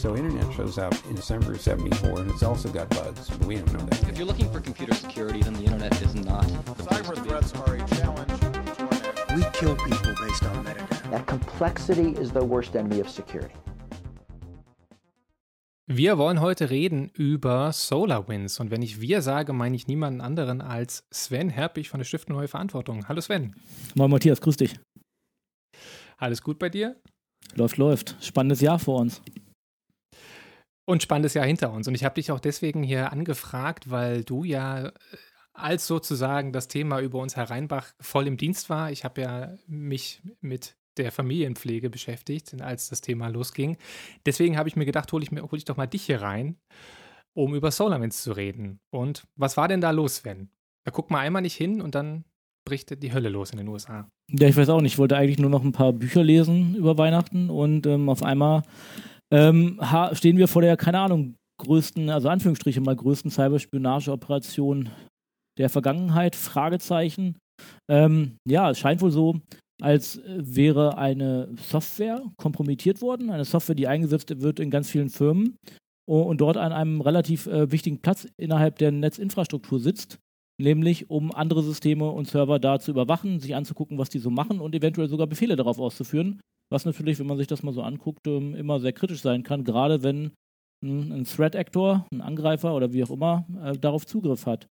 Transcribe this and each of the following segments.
So internet shows up in December of 74 and it's also got bugs, but we don't know that. If you're looking for computer security, then the internet is not. Cyber threats are a challenge We kill people based on metadata. That complexity is the worst enemy of security. Wir wollen heute reden über SolarWinds. Und wenn ich wir sage, meine ich niemanden anderen als Sven Herpich von der Stiftung Neue Verantwortung. Hallo Sven. Moin Matthias, grüß dich. Alles gut bei dir? Läuft, läuft. Spannendes Jahr vor uns. Und spannendes Jahr hinter uns. Und ich habe dich auch deswegen hier angefragt, weil du ja äh, als sozusagen das Thema über uns hereinbach voll im Dienst war. Ich habe ja mich mit der Familienpflege beschäftigt, als das Thema losging. Deswegen habe ich mir gedacht, hole ich, hol ich doch mal dich hier rein, um über SolarWinds zu reden. Und was war denn da los, Sven? Da guck mal einmal nicht hin und dann bricht die Hölle los in den USA. Ja, ich weiß auch nicht. Ich wollte eigentlich nur noch ein paar Bücher lesen über Weihnachten und ähm, auf einmal ähm, stehen wir vor der, keine Ahnung, größten, also Anführungsstriche mal größten Cyberspionageoperation der Vergangenheit. Fragezeichen. Ähm, ja, es scheint wohl so, als wäre eine Software kompromittiert worden. Eine Software, die eingesetzt wird in ganz vielen Firmen und dort an einem relativ äh, wichtigen Platz innerhalb der Netzinfrastruktur sitzt. Nämlich, um andere Systeme und Server da zu überwachen, sich anzugucken, was die so machen und eventuell sogar Befehle darauf auszuführen. Was natürlich, wenn man sich das mal so anguckt, ähm, immer sehr kritisch sein kann, gerade wenn mh, ein Threat Actor, ein Angreifer oder wie auch immer, äh, darauf Zugriff hat.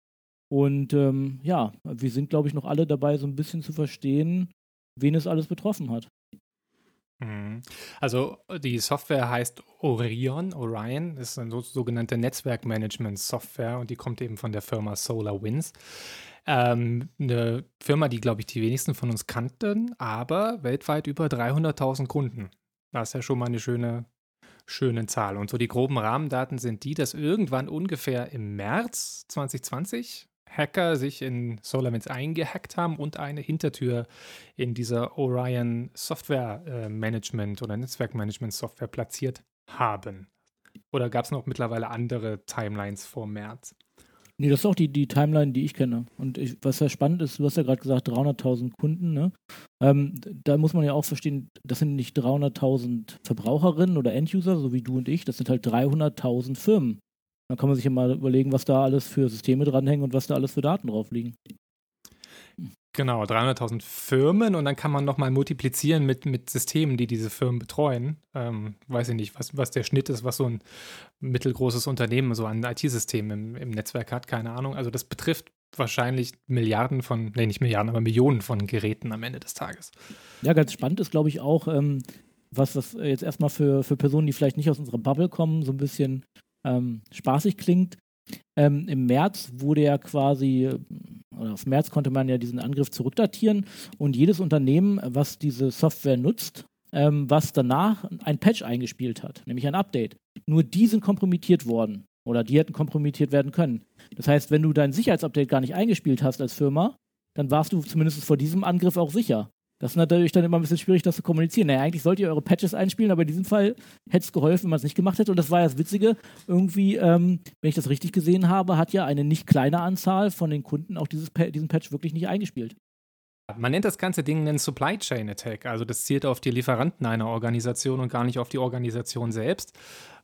Und ähm, ja, wir sind, glaube ich, noch alle dabei, so ein bisschen zu verstehen, wen es alles betroffen hat. Mhm. Also die Software heißt Orion, Orion, ist eine so, sogenannte Netzwerkmanagement-Software und die kommt eben von der Firma SolarWinds. Ähm, eine Firma, die, glaube ich, die wenigsten von uns kannten, aber weltweit über 300.000 Kunden. Das ist ja schon mal eine schöne, schöne Zahl. Und so die groben Rahmendaten sind die, dass irgendwann ungefähr im März 2020 Hacker sich in SolarWinds eingehackt haben und eine Hintertür in dieser Orion Software äh, Management oder Netzwerkmanagement Software platziert haben. Oder gab es noch mittlerweile andere Timelines vor März? Nee, das ist auch die, die Timeline, die ich kenne. Und ich, was ja spannend ist, du hast ja gerade gesagt, 300.000 Kunden, ne? Ähm, da muss man ja auch verstehen, das sind nicht 300.000 Verbraucherinnen oder Enduser, so wie du und ich, das sind halt 300.000 Firmen. Dann kann man sich ja mal überlegen, was da alles für Systeme dranhängen und was da alles für Daten drauf liegen. Genau, 300.000 Firmen und dann kann man nochmal multiplizieren mit, mit Systemen, die diese Firmen betreuen. Ähm, weiß ich nicht, was, was der Schnitt ist, was so ein mittelgroßes Unternehmen so an IT-Systemen im, im Netzwerk hat, keine Ahnung. Also das betrifft wahrscheinlich Milliarden von, nee, nicht Milliarden, aber Millionen von Geräten am Ende des Tages. Ja, ganz spannend ist, glaube ich, auch, ähm, was, was jetzt erstmal für, für Personen, die vielleicht nicht aus unserer Bubble kommen, so ein bisschen ähm, spaßig klingt. Ähm, Im März wurde ja quasi, oder auf März konnte man ja diesen Angriff zurückdatieren und jedes Unternehmen, was diese Software nutzt, ähm, was danach ein Patch eingespielt hat, nämlich ein Update, nur die sind kompromittiert worden oder die hätten kompromittiert werden können. Das heißt, wenn du dein Sicherheitsupdate gar nicht eingespielt hast als Firma, dann warst du zumindest vor diesem Angriff auch sicher. Das ist natürlich dann immer ein bisschen schwierig, das zu kommunizieren. Naja, eigentlich sollt ihr eure Patches einspielen, aber in diesem Fall hätte es geholfen, wenn man es nicht gemacht hätte. Und das war ja das Witzige. Irgendwie, ähm, wenn ich das richtig gesehen habe, hat ja eine nicht kleine Anzahl von den Kunden auch dieses Pa- diesen Patch wirklich nicht eingespielt. Man nennt das ganze Ding einen Supply Chain Attack. Also das zielt auf die Lieferanten einer Organisation und gar nicht auf die Organisation selbst.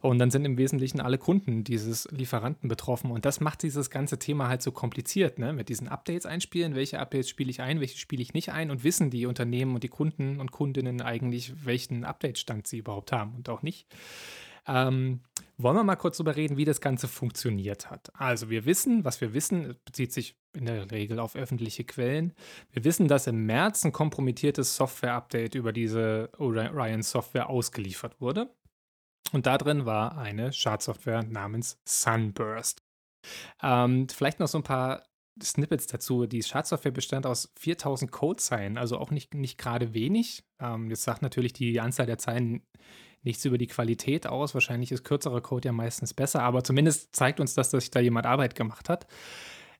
Und dann sind im Wesentlichen alle Kunden dieses Lieferanten betroffen. Und das macht dieses ganze Thema halt so kompliziert, ne? Mit diesen Updates einspielen, welche Updates spiele ich ein, welche spiele ich nicht ein und wissen die Unternehmen und die Kunden und Kundinnen eigentlich, welchen Update-Stand sie überhaupt haben und auch nicht. Ähm, wollen wir mal kurz darüber reden, wie das Ganze funktioniert hat. Also wir wissen, was wir wissen, bezieht sich in der Regel auf öffentliche Quellen. Wir wissen, dass im März ein kompromittiertes Software-Update über diese Orion-Software ausgeliefert wurde. Und da drin war eine Schadsoftware namens Sunburst. Ähm, vielleicht noch so ein paar Snippets dazu. Die Schadsoftware bestand aus 4000 Codezeilen, also auch nicht, nicht gerade wenig. Ähm, jetzt sagt natürlich die Anzahl der Zeilen nichts über die Qualität aus. Wahrscheinlich ist kürzerer Code ja meistens besser, aber zumindest zeigt uns das, dass sich da jemand Arbeit gemacht hat.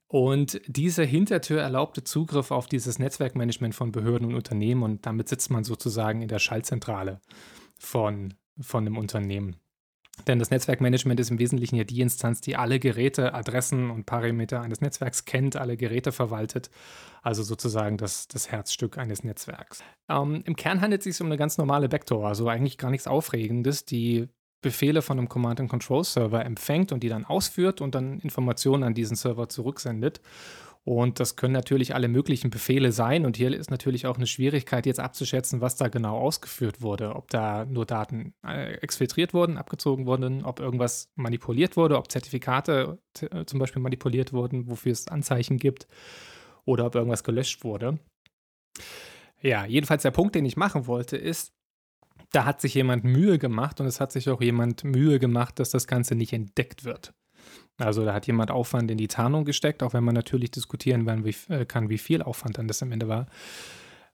Und diese Hintertür erlaubte Zugriff auf dieses Netzwerkmanagement von Behörden und Unternehmen und damit sitzt man sozusagen in der Schaltzentrale von, von einem Unternehmen. Denn das Netzwerkmanagement ist im Wesentlichen ja die Instanz, die alle Geräte, Adressen und Parameter eines Netzwerks kennt, alle Geräte verwaltet, also sozusagen das, das Herzstück eines Netzwerks. Ähm, Im Kern handelt es sich um eine ganz normale Backdoor, also eigentlich gar nichts Aufregendes, die Befehle von einem Command-and-Control-Server empfängt und die dann ausführt und dann Informationen an diesen Server zurücksendet. Und das können natürlich alle möglichen Befehle sein. Und hier ist natürlich auch eine Schwierigkeit, jetzt abzuschätzen, was da genau ausgeführt wurde. Ob da nur Daten äh, exfiltriert wurden, abgezogen wurden, ob irgendwas manipuliert wurde, ob Zertifikate äh, zum Beispiel manipuliert wurden, wofür es Anzeichen gibt, oder ob irgendwas gelöscht wurde. Ja, jedenfalls der Punkt, den ich machen wollte, ist, da hat sich jemand Mühe gemacht und es hat sich auch jemand Mühe gemacht, dass das Ganze nicht entdeckt wird. Also da hat jemand Aufwand in die Tarnung gesteckt, auch wenn man natürlich diskutieren äh, kann, wie viel Aufwand dann das am Ende war.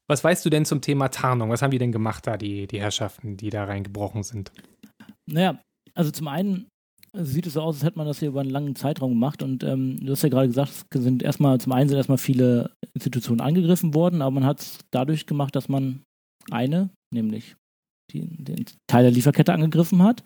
Was weißt du denn zum Thema Tarnung? Was haben die denn gemacht da, die, die Herrschaften, die da reingebrochen sind? Naja, also zum einen sieht es so aus, als hätte man das hier über einen langen Zeitraum gemacht und ähm, du hast ja gerade gesagt, es sind erstmal, zum einen sind erstmal viele Institutionen angegriffen worden, aber man hat es dadurch gemacht, dass man eine, nämlich die, den Teil der Lieferkette angegriffen hat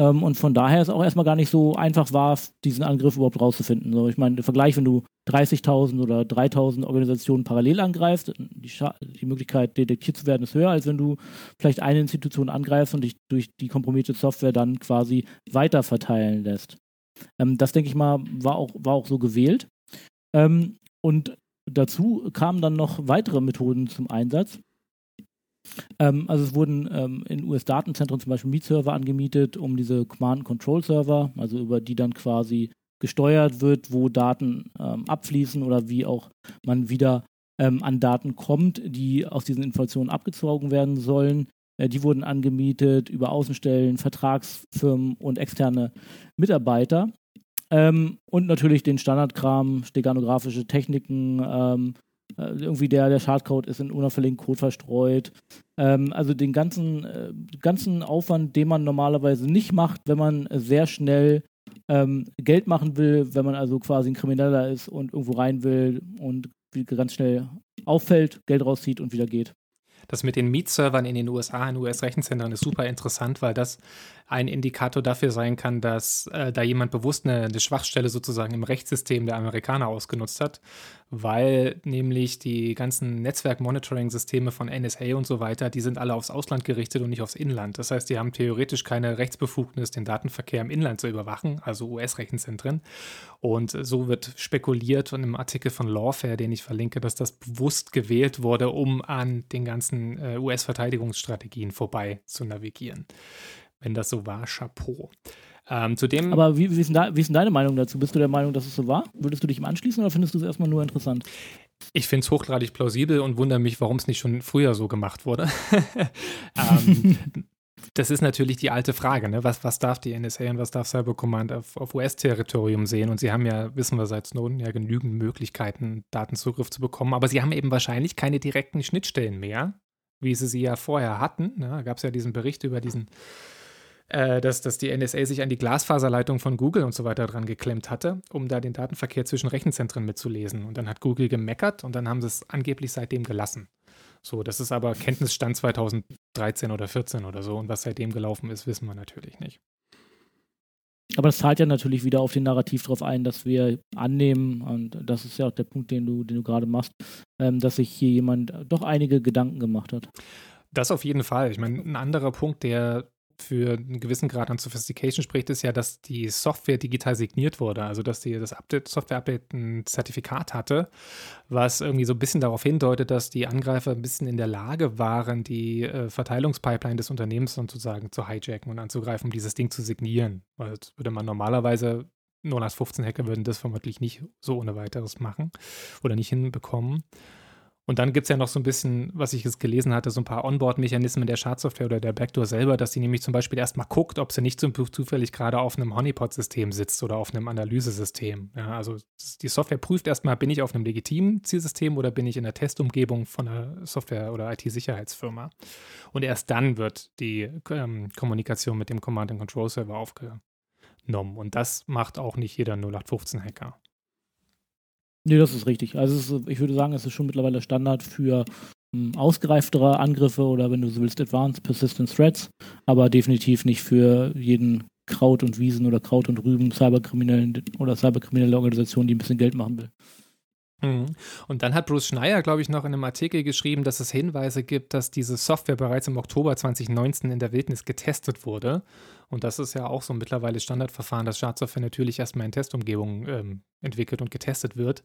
ähm, und von daher ist auch erstmal gar nicht so einfach war, diesen Angriff überhaupt rauszufinden. So, ich meine, im Vergleich, wenn du 30.000 oder 3.000 Organisationen parallel angreifst, die, die, Möglichkeit, detektiert zu werden, ist höher, als wenn du vielleicht eine Institution angreifst und dich durch die kompromittierte Software dann quasi weiter verteilen lässt. Ähm, das, denke ich mal, war auch, war auch so gewählt. Ähm, und dazu kamen dann noch weitere Methoden zum Einsatz. Ähm, also es wurden ähm, in US-Datenzentren zum Beispiel Mietserver angemietet, um diese Command-Control-Server, also über die dann quasi gesteuert wird, wo Daten ähm, abfließen oder wie auch man wieder ähm, an Daten kommt, die aus diesen Informationen abgezogen werden sollen. Äh, die wurden angemietet über Außenstellen, Vertragsfirmen und externe Mitarbeiter. Ähm, und natürlich den Standardkram, steganografische Techniken, ähm, äh, irgendwie der, der Schadcode ist in unauffälligen Code verstreut. Ähm, also den ganzen, äh, ganzen Aufwand, den man normalerweise nicht macht, wenn man sehr schnell ähm, Geld machen will, wenn man also quasi ein Krimineller ist und irgendwo rein will und ganz schnell auffällt, Geld rauszieht und wieder geht. Das mit den Mietservern in den USA, in US-Rechenzentren, ist super interessant, weil das ein Indikator dafür sein kann, dass äh, da jemand bewusst eine, eine, Schwachstelle sozusagen im Rechtssystem der Amerikaner ausgenutzt hat, weil nämlich die ganzen Netzwerk-Monitoring-Systeme von NSA und so weiter, die sind alle aufs Ausland gerichtet und nicht aufs Inland. Das heißt, die haben theoretisch keine Rechtsbefugnis, den Datenverkehr im Inland zu überwachen, also US-Rechenzentren. Und so wird spekuliert und im Artikel von Lawfare, den ich verlinke, dass das bewusst gewählt wurde, um an den ganzen äh, US-Verteidigungsstrategien vorbei zu navigieren. Wenn das so war, Chapeau. Ähm, zudem Aber wie, wie, ist da, wie, ist denn deine Meinung dazu? Bist du der Meinung, dass es so war? Würdest du dich ihm anschließen oder findest du es erstmal nur interessant? Ich finde es hochgradig plausibel und wundere mich, warum es nicht schon früher so gemacht wurde. ähm, das ist natürlich die alte Frage, ne? was, was darf die NSA und was darf Cybercommand auf, auf US-Territorium sehen? Und sie haben ja, wissen wir seit Snowden, ja genügend Möglichkeiten, Datenzugriff zu bekommen, aber sie haben eben wahrscheinlich keine direkten Schnittstellen mehr, wie sie sie ja vorher hatten. Ne? Da gab es ja diesen Bericht über diesen äh, dass, dass die NSA sich an die Glasfaserleitung von Google und so weiter dran geklemmt hatte, um da den Datenverkehr zwischen Rechenzentren mitzulesen. Und dann hat Google gemeckert und dann haben sie es angeblich seitdem gelassen. So, das ist aber Kenntnisstand 2013 oder 14 oder so. Und was seitdem gelaufen ist, wissen wir natürlich nicht. Aber das zahlt ja natürlich wieder auf den Narrativ darauf ein, dass wir annehmen, und das ist ja auch der Punkt, den du, den du gerade machst, ähm, dass sich hier jemand doch einige Gedanken gemacht hat. Das auf jeden Fall. Ich meine, ein anderer Punkt, der für einen gewissen Grad an Sophistication spricht, ist ja, dass die Software digital signiert wurde. Also, dass die, das Update, Software-Update ein Zertifikat hatte, was irgendwie so ein bisschen darauf hindeutet, dass die Angreifer ein bisschen in der Lage waren, die äh, Verteilungspipeline des Unternehmens sozusagen zu hijacken und anzugreifen, um dieses Ding zu signieren. Weil das würde man normalerweise, nur als 15 Hacker würden das vermutlich nicht so ohne weiteres machen oder nicht hinbekommen. Und dann gibt es ja noch so ein bisschen, was ich jetzt gelesen hatte, so ein paar Onboard-Mechanismen der Schadsoftware oder der Backdoor selber, dass sie nämlich zum Beispiel erstmal guckt, ob sie nicht so zufällig gerade auf einem Honeypot-System sitzt oder auf einem Analysesystem. Ja, also die Software prüft erstmal, bin ich auf einem legitimen Zielsystem oder bin ich in der Testumgebung von einer Software- oder IT-Sicherheitsfirma. Und erst dann wird die ähm, Kommunikation mit dem Command-and-Control-Server aufgenommen. Und das macht auch nicht jeder 0815-Hacker. Nee, das ist richtig. Also ist, ich würde sagen, es ist schon mittlerweile Standard für ähm, ausgereiftere Angriffe oder wenn du so willst, Advanced Persistent Threats, aber definitiv nicht für jeden Kraut und Wiesen oder Kraut und Rüben Cyberkriminellen oder cyberkriminelle Organisation, die ein bisschen Geld machen will. Mhm. Und dann hat Bruce Schneier, glaube ich, noch in einem Artikel geschrieben, dass es Hinweise gibt, dass diese Software bereits im Oktober 2019 in der Wildnis getestet wurde. Und das ist ja auch so mittlerweile Standardverfahren, dass Schadsoftware natürlich erstmal in Testumgebungen ähm, entwickelt und getestet wird,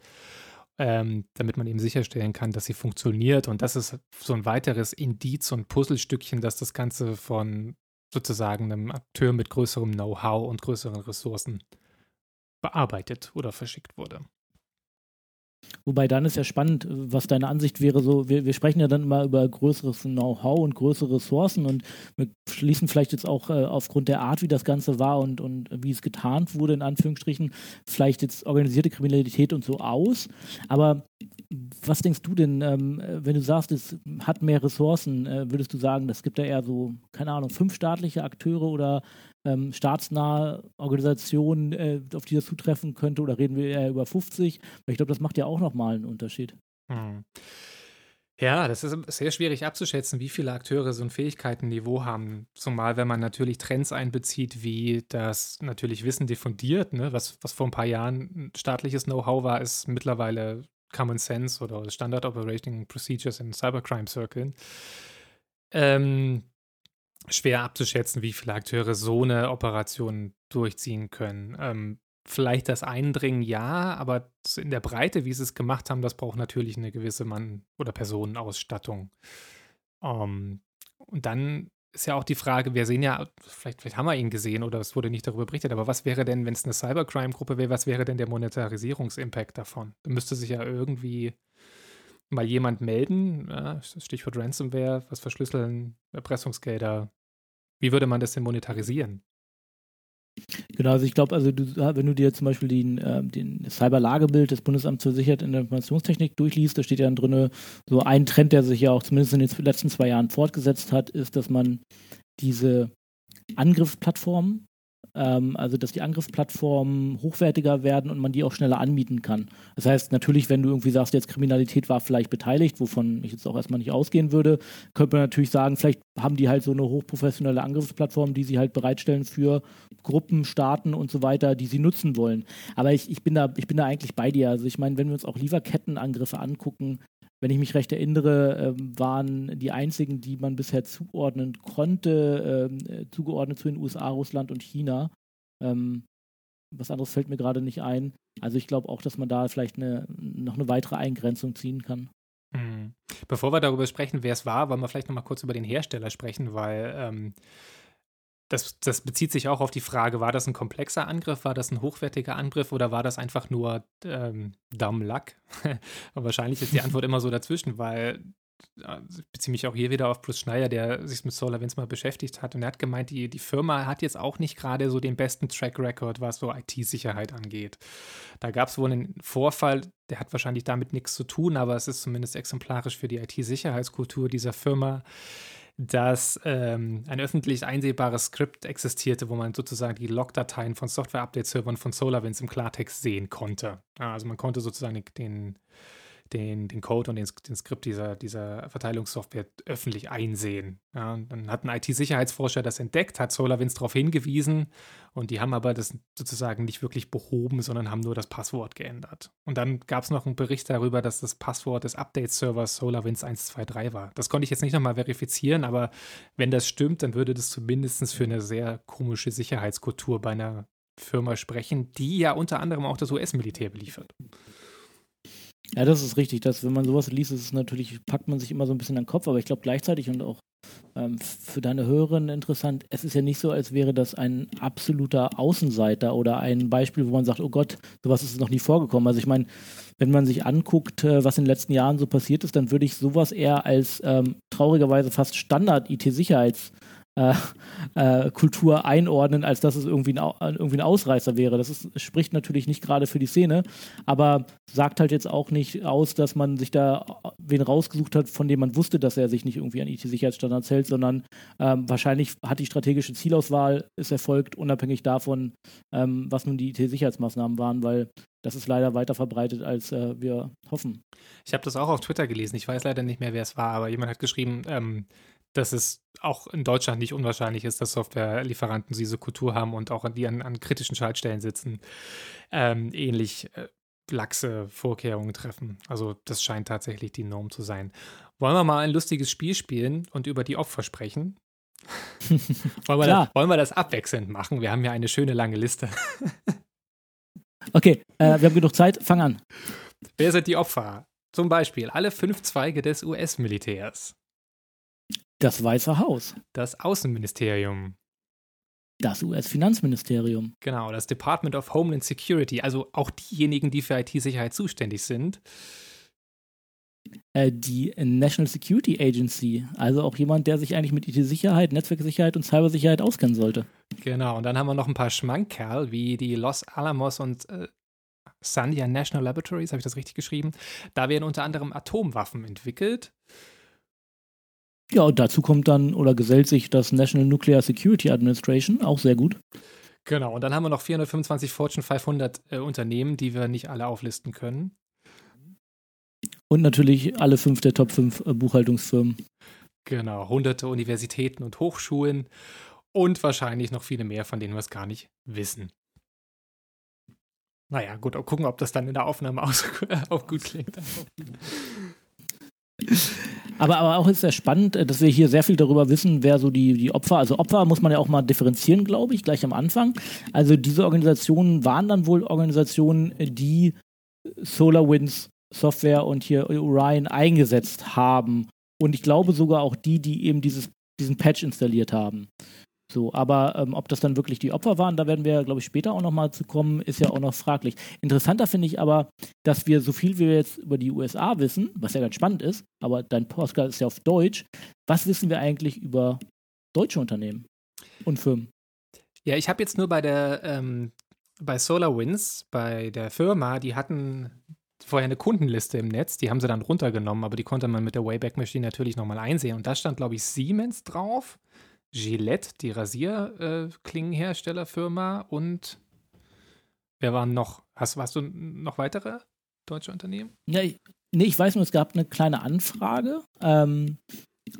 ähm, damit man eben sicherstellen kann, dass sie funktioniert. Und das ist so ein weiteres Indiz und Puzzlestückchen, dass das Ganze von sozusagen einem Akteur mit größerem Know-how und größeren Ressourcen bearbeitet oder verschickt wurde. Wobei dann ist ja spannend, was deine Ansicht wäre. So, wir, wir sprechen ja dann immer über größeres Know-how und größere Ressourcen und wir schließen vielleicht jetzt auch äh, aufgrund der Art, wie das Ganze war und, und wie es getarnt wurde, in Anführungsstrichen, vielleicht jetzt organisierte Kriminalität und so aus. Aber was denkst du denn, ähm, wenn du sagst, es hat mehr Ressourcen, äh, würdest du sagen, das gibt ja eher so, keine Ahnung, fünf staatliche Akteure oder ähm, staatsnahe Organisationen, äh, auf die das zutreffen könnte, oder reden wir eher über 50? Weil ich glaube, das macht ja auch nochmal einen Unterschied. Hm. Ja, das ist sehr schwierig abzuschätzen, wie viele Akteure so ein Fähigkeitenniveau haben. Zumal, wenn man natürlich Trends einbezieht, wie das natürlich Wissen diffundiert, ne? was, was vor ein paar Jahren staatliches Know-how war, ist mittlerweile Common Sense oder Standard Operating Procedures in Cybercrime-Circles. Ähm, schwer abzuschätzen, wie viele Akteure so eine Operation durchziehen können. Ähm, vielleicht das Eindringen ja, aber in der Breite, wie sie es gemacht haben, das braucht natürlich eine gewisse Mann- oder Personenausstattung. Ähm, und dann ist ja auch die Frage, wir sehen ja, vielleicht, vielleicht haben wir ihn gesehen oder es wurde nicht darüber berichtet, aber was wäre denn, wenn es eine Cybercrime-Gruppe wäre, was wäre denn der Monetarisierungsimpact davon? Da müsste sich ja irgendwie mal jemand melden, Stichwort Ransomware, was verschlüsseln, Erpressungsgelder. Wie würde man das denn monetarisieren? Genau, also ich glaube, also du, wenn du dir zum Beispiel den, äh, den Cyberlagebild des Bundesamts für Sicherheit in der Informationstechnik durchliest, da steht ja drin, so ein Trend, der sich ja auch zumindest in den letzten zwei Jahren fortgesetzt hat, ist, dass man diese Angriffsplattformen ähm, also dass die Angriffsplattformen hochwertiger werden und man die auch schneller anmieten kann. Das heißt, natürlich, wenn du irgendwie sagst, jetzt Kriminalität war vielleicht beteiligt, wovon ich jetzt auch erstmal nicht ausgehen würde, könnte man natürlich sagen, vielleicht haben die halt so eine hochprofessionelle Angriffsplattform, die sie halt bereitstellen für Gruppen, Staaten und so weiter, die sie nutzen wollen. Aber ich, ich, bin, da, ich bin da eigentlich bei dir. Also ich meine, wenn wir uns auch Lieferkettenangriffe angucken, wenn ich mich recht erinnere, äh, waren die einzigen, die man bisher zuordnen konnte, ähm, äh, zugeordnet zu den USA, Russland und China. Ähm, was anderes fällt mir gerade nicht ein. Also ich glaube auch, dass man da vielleicht eine, noch eine weitere Eingrenzung ziehen kann. Mhm. Bevor wir darüber sprechen, wer es war, wollen wir vielleicht noch mal kurz über den Hersteller sprechen, weil ähm, das, das, bezieht sich auch auf die Frage, war das ein komplexer Angriff, war das ein hochwertiger Angriff oder war das einfach nur ähm, Dumb Luck? wahrscheinlich ist die Antwort immer so dazwischen, weil beziehe mich auch hier wieder auf Bruce Schneier, der sich mit SolarWinds mal beschäftigt hat und er hat gemeint, die, die Firma hat jetzt auch nicht gerade so den besten Track Record, was so IT-Sicherheit angeht. Da gab es wohl einen Vorfall, der hat wahrscheinlich damit nichts zu tun, aber es ist zumindest exemplarisch für die IT-Sicherheitskultur dieser Firma dass ähm, ein öffentlich einsehbares Skript existierte, wo man sozusagen die Logdateien von Software-Update-Servern von SolarWinds im Klartext sehen konnte. Also man konnte sozusagen den, den, den Code und den, den Skript dieser, dieser Verteilungssoftware öffentlich einsehen. Ja, dann hat ein IT-Sicherheitsforscher das entdeckt, hat SolarWinds darauf hingewiesen und die haben aber das sozusagen nicht wirklich behoben, sondern haben nur das Passwort geändert. Und dann gab es noch einen Bericht darüber, dass das Passwort des Update-Servers SolarWinds 123 war. Das konnte ich jetzt nicht nochmal verifizieren, aber wenn das stimmt, dann würde das zumindest für eine sehr komische Sicherheitskultur bei einer Firma sprechen, die ja unter anderem auch das US-Militär beliefert. Ja, das ist richtig. Dass, wenn man sowas liest, ist es natürlich, packt man sich immer so ein bisschen an den Kopf, aber ich glaube gleichzeitig und auch ähm, für deine Hörerinnen interessant, es ist ja nicht so, als wäre das ein absoluter Außenseiter oder ein Beispiel, wo man sagt, oh Gott, sowas ist noch nie vorgekommen. Also ich meine, wenn man sich anguckt, äh, was in den letzten Jahren so passiert ist, dann würde ich sowas eher als ähm, traurigerweise fast Standard-IT-Sicherheits- äh, äh, Kultur einordnen, als dass es irgendwie ein, irgendwie ein Ausreißer wäre. Das ist, spricht natürlich nicht gerade für die Szene, aber sagt halt jetzt auch nicht aus, dass man sich da wen rausgesucht hat, von dem man wusste, dass er sich nicht irgendwie an IT-Sicherheitsstandards hält, sondern ähm, wahrscheinlich hat die strategische Zielauswahl ist erfolgt, unabhängig davon, ähm, was nun die IT-Sicherheitsmaßnahmen waren, weil das ist leider weiter verbreitet, als äh, wir hoffen. Ich habe das auch auf Twitter gelesen. Ich weiß leider nicht mehr, wer es war, aber jemand hat geschrieben, ähm, dass es auch in Deutschland nicht unwahrscheinlich ist, dass Softwarelieferanten diese Kultur haben und auch die an, an kritischen Schaltstellen sitzen. Ähm, ähnlich äh, laxe Vorkehrungen treffen. Also das scheint tatsächlich die Norm zu sein. Wollen wir mal ein lustiges Spiel spielen und über die Opfer sprechen? wollen, wir das, wollen wir das abwechselnd machen? Wir haben ja eine schöne lange Liste. okay, äh, wir haben genug Zeit. Fang an. Wer sind die Opfer? Zum Beispiel alle fünf Zweige des US-Militärs. Das Weiße Haus. Das Außenministerium. Das US-Finanzministerium. Genau, das Department of Homeland Security, also auch diejenigen, die für IT-Sicherheit zuständig sind. Äh, die National Security Agency, also auch jemand, der sich eigentlich mit IT-Sicherheit, Netzwerksicherheit und Cybersicherheit auskennen sollte. Genau, und dann haben wir noch ein paar Schmankerl, wie die Los Alamos und äh, Sandia National Laboratories, habe ich das richtig geschrieben? Da werden unter anderem Atomwaffen entwickelt. Ja, und dazu kommt dann oder gesellt sich das National Nuclear Security Administration, auch sehr gut. Genau, und dann haben wir noch 425 Fortune 500 äh, Unternehmen, die wir nicht alle auflisten können. Und natürlich alle fünf der Top 5 äh, Buchhaltungsfirmen. Genau, hunderte Universitäten und Hochschulen und wahrscheinlich noch viele mehr, von denen wir es gar nicht wissen. Naja, gut, gucken, ob das dann in der Aufnahme auch, auch gut klingt. Aber, aber auch ist sehr spannend, äh, dass wir hier sehr viel darüber wissen, wer so die, die Opfer, also Opfer muss man ja auch mal differenzieren, glaube ich, gleich am Anfang. Also diese Organisationen waren dann wohl Organisationen, die SolarWinds Software und hier Orion eingesetzt haben. Und ich glaube sogar auch die, die eben dieses, diesen Patch installiert haben. So, aber ähm, ob das dann wirklich die Opfer waren, da werden wir, glaube ich, später auch nochmal zu kommen, ist ja auch noch fraglich. Interessanter finde ich aber, dass wir so viel wie wir jetzt über die USA wissen, was ja ganz spannend ist, aber dein Podcast ist ja auf Deutsch. Was wissen wir eigentlich über deutsche Unternehmen und Firmen? Ja, ich habe jetzt nur bei der ähm, bei SolarWinds, bei der Firma, die hatten vorher eine Kundenliste im Netz, die haben sie dann runtergenommen, aber die konnte man mit der Wayback Machine natürlich nochmal einsehen. Und da stand, glaube ich, Siemens drauf. Gillette, die Rasierklingenherstellerfirma und wer waren noch? Hast, hast du noch weitere deutsche Unternehmen? Ja, ich, nee, ich weiß nur, es gab eine kleine Anfrage ähm,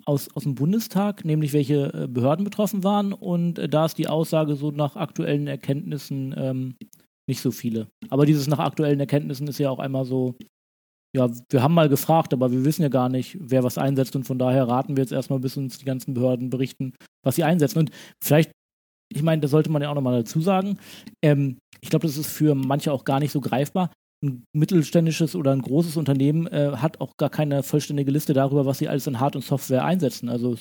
aus, aus dem Bundestag, nämlich welche äh, Behörden betroffen waren und äh, da ist die Aussage so nach aktuellen Erkenntnissen ähm, nicht so viele. Aber dieses nach aktuellen Erkenntnissen ist ja auch einmal so, ja, wir haben mal gefragt, aber wir wissen ja gar nicht, wer was einsetzt und von daher raten wir jetzt erstmal, bis uns die ganzen Behörden berichten, was sie einsetzen. Und vielleicht, ich meine, das sollte man ja auch nochmal dazu sagen, ähm, ich glaube, das ist für manche auch gar nicht so greifbar. Ein mittelständisches oder ein großes Unternehmen äh, hat auch gar keine vollständige Liste darüber, was sie alles an Hard- und Software einsetzen. Also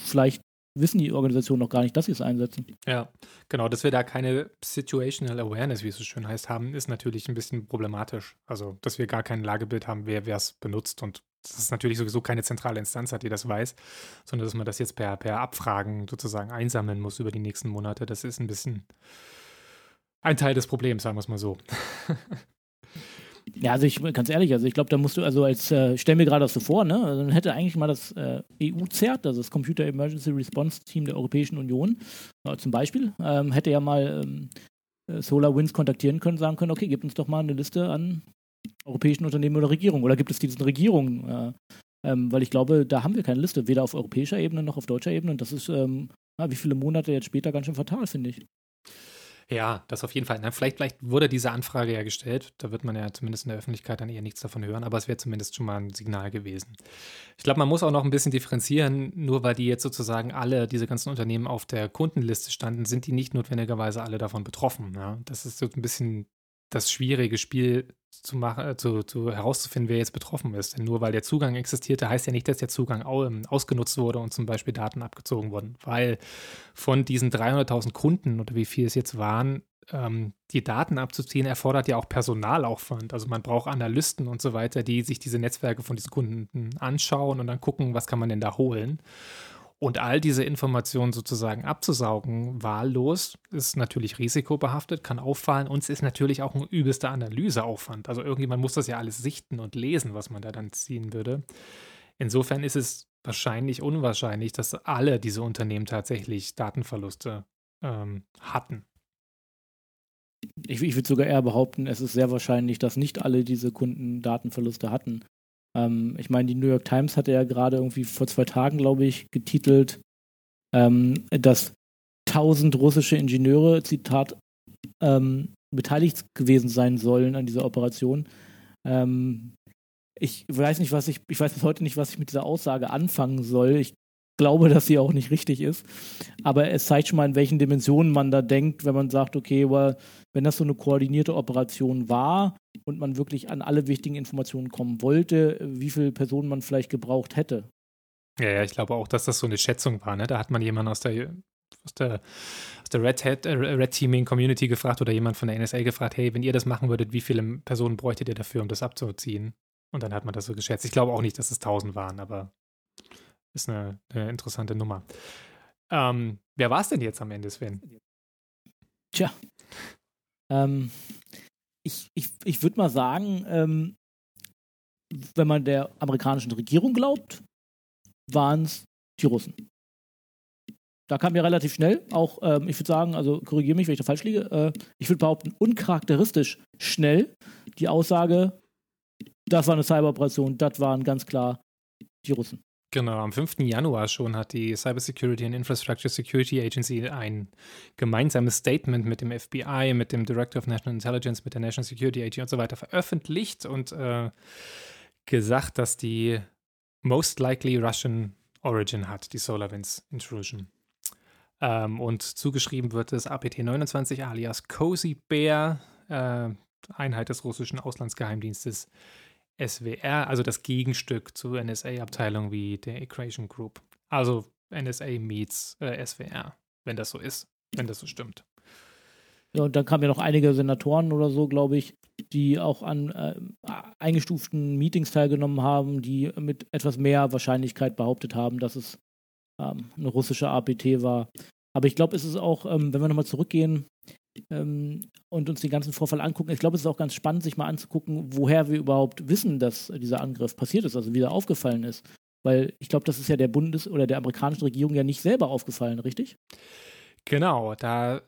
vielleicht wissen die Organisationen noch gar nicht, dass sie es einsetzen. Ja, genau, dass wir da keine Situational Awareness, wie es so schön heißt, haben, ist natürlich ein bisschen problematisch. Also, dass wir gar kein Lagebild haben, wer es benutzt und dass es natürlich sowieso keine zentrale Instanz hat, die das weiß, sondern dass man das jetzt per, per Abfragen sozusagen einsammeln muss über die nächsten Monate. Das ist ein bisschen ein Teil des Problems, sagen wir es mal so. Ja, also ich ganz ehrlich, also ich glaube, da musst du, also als, äh, stell mir gerade das so vor, ne? Also dann hätte eigentlich mal das äh, EU-CERT, also das Computer Emergency Response Team der Europäischen Union, äh, zum Beispiel, ähm, hätte ja mal ähm, äh, SolarWinds kontaktieren können, sagen können, okay, gib uns doch mal eine Liste an europäischen Unternehmen oder Regierungen. Oder gibt es diesen Regierungen? Äh, ähm, weil ich glaube, da haben wir keine Liste, weder auf europäischer Ebene noch auf deutscher Ebene. Und das ist, ähm, wie viele Monate jetzt später ganz schön fatal, finde ich. Ja, das auf jeden Fall. Na, vielleicht, vielleicht wurde diese Anfrage ja gestellt. Da wird man ja zumindest in der Öffentlichkeit dann eher nichts davon hören, aber es wäre zumindest schon mal ein Signal gewesen. Ich glaube, man muss auch noch ein bisschen differenzieren. Nur weil die jetzt sozusagen alle, diese ganzen Unternehmen auf der Kundenliste standen, sind die nicht notwendigerweise alle davon betroffen. Ja? Das ist so ein bisschen das schwierige Spiel zu machen, äh, zu, zu herauszufinden, wer jetzt betroffen ist. Denn nur weil der Zugang existierte, heißt ja nicht, dass der Zugang ähm, ausgenutzt wurde und zum Beispiel Daten abgezogen wurden. Weil von diesen 300.000 Kunden oder wie viel es jetzt waren, ähm, die Daten abzuziehen, erfordert ja auch Personalaufwand. Also man braucht Analysten und so weiter, die sich diese Netzwerke von diesen Kunden anschauen und dann gucken, was kann man denn da holen. Und all diese Informationen sozusagen abzusaugen, wahllos, ist natürlich risikobehaftet, kann auffallen und es ist natürlich auch ein übelster Analyseaufwand. Also irgendjemand muss das ja alles sichten und lesen, was man da dann ziehen würde. Insofern ist es wahrscheinlich unwahrscheinlich, dass alle diese Unternehmen tatsächlich Datenverluste ähm, hatten. Ich, ich würde sogar eher behaupten, es ist sehr wahrscheinlich, dass nicht alle diese Kunden Datenverluste hatten. Ähm, ich meine, die New York Times hatte ja gerade irgendwie vor zwei Tagen, glaube ich, getitelt, ähm, dass tausend russische Ingenieure, Zitat, ähm, beteiligt gewesen sein sollen an dieser Operation. Ähm, ich weiß nicht, was ich, ich weiß bis heute nicht, was ich mit dieser Aussage anfangen soll. Ich glaube, dass sie auch nicht richtig ist. Aber es zeigt schon mal, in welchen Dimensionen man da denkt, wenn man sagt, okay, well, wenn das so eine koordinierte Operation war und man wirklich an alle wichtigen Informationen kommen wollte, wie viele Personen man vielleicht gebraucht hätte. Ja, ja, ich glaube auch, dass das so eine Schätzung war. Ne? Da hat man jemanden aus der, aus der, aus der Red, Hat, äh, Red Teaming Community gefragt oder jemand von der NSA gefragt, hey, wenn ihr das machen würdet, wie viele Personen bräuchtet ihr dafür, um das abzuziehen? Und dann hat man das so geschätzt. Ich glaube auch nicht, dass es 1000 waren, aber ist eine, eine interessante Nummer. Ähm, wer war es denn jetzt am Ende, Sven? Tja. Ähm, ich ich, ich würde mal sagen, ähm, wenn man der amerikanischen Regierung glaubt, waren es die Russen. Da kam ja relativ schnell, auch, ähm, ich würde sagen, also korrigiere mich, wenn ich da falsch liege, äh, ich würde behaupten, uncharakteristisch schnell die Aussage, das war eine Cyberoperation, das waren ganz klar die Russen. Genau, am 5. Januar schon hat die Cybersecurity and Infrastructure Security Agency ein gemeinsames Statement mit dem FBI, mit dem Director of National Intelligence, mit der National Security Agency und so weiter veröffentlicht und äh, gesagt, dass die most likely Russian Origin hat, die SolarWinds Intrusion. Ähm, und zugeschrieben wird es APT-29 alias Cozy Bear, äh, Einheit des russischen Auslandsgeheimdienstes SWR, also das Gegenstück zur NSA-Abteilung wie der Equation Group. Also NSA meets äh, SWR, wenn das so ist, wenn das so stimmt. Ja, und dann kamen ja noch einige Senatoren oder so, glaube ich, die auch an äh, eingestuften Meetings teilgenommen haben, die mit etwas mehr Wahrscheinlichkeit behauptet haben, dass es ähm, eine russische APT war. Aber ich glaube, es ist auch, ähm, wenn wir nochmal zurückgehen ähm, und uns den ganzen Vorfall angucken, ich glaube, es ist auch ganz spannend, sich mal anzugucken, woher wir überhaupt wissen, dass dieser Angriff passiert ist, also wie er aufgefallen ist. Weil ich glaube, das ist ja der Bundes- oder der amerikanischen Regierung ja nicht selber aufgefallen, richtig? Genau, da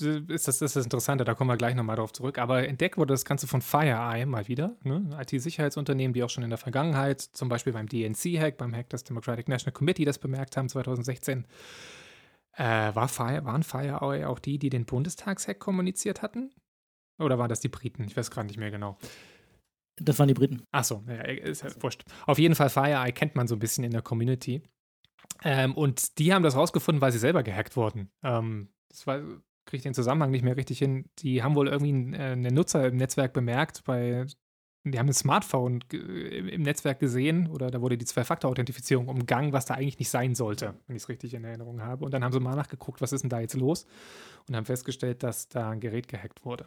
ist das, ist das Interessante, da kommen wir gleich nochmal drauf zurück. Aber entdeckt wurde das Ganze von FireEye mal wieder, ne? IT-Sicherheitsunternehmen, die auch schon in der Vergangenheit, zum Beispiel beim DNC-Hack, beim Hack des Democratic National Committee, das bemerkt haben 2016. Äh, war Fire, waren FireEye auch die, die den Bundestagshack kommuniziert hatten? Oder waren das die Briten? Ich weiß gerade nicht mehr genau. Das waren die Briten. Achso, ja, ist ja wurscht. Auf jeden Fall FireEye kennt man so ein bisschen in der Community. Ähm, und die haben das rausgefunden, weil sie selber gehackt wurden. Ähm, das war kriege ich den Zusammenhang nicht mehr richtig hin. Die haben wohl irgendwie äh, einen Nutzer im Netzwerk bemerkt, bei, die haben ein Smartphone im Netzwerk gesehen oder da wurde die Zwei-Faktor-Authentifizierung umgangen, was da eigentlich nicht sein sollte, wenn ich es richtig in Erinnerung habe. Und dann haben sie mal nachgeguckt, was ist denn da jetzt los und haben festgestellt, dass da ein Gerät gehackt wurde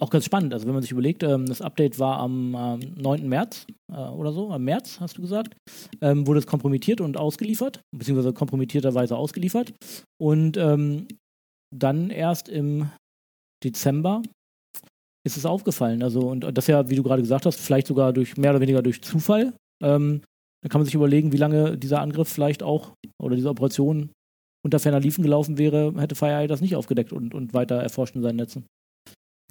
auch ganz spannend. Also wenn man sich überlegt, ähm, das Update war am ähm, 9. März äh, oder so, am März hast du gesagt, ähm, wurde es kompromittiert und ausgeliefert, beziehungsweise kompromittierterweise ausgeliefert. Und ähm, dann erst im Dezember ist es aufgefallen. Also, und das ja, wie du gerade gesagt hast, vielleicht sogar durch mehr oder weniger durch Zufall. Ähm, dann kann man sich überlegen, wie lange dieser Angriff vielleicht auch oder diese Operation unter ferner Liefen gelaufen wäre, hätte FireEye das nicht aufgedeckt und, und weiter erforscht in seinen Netzen.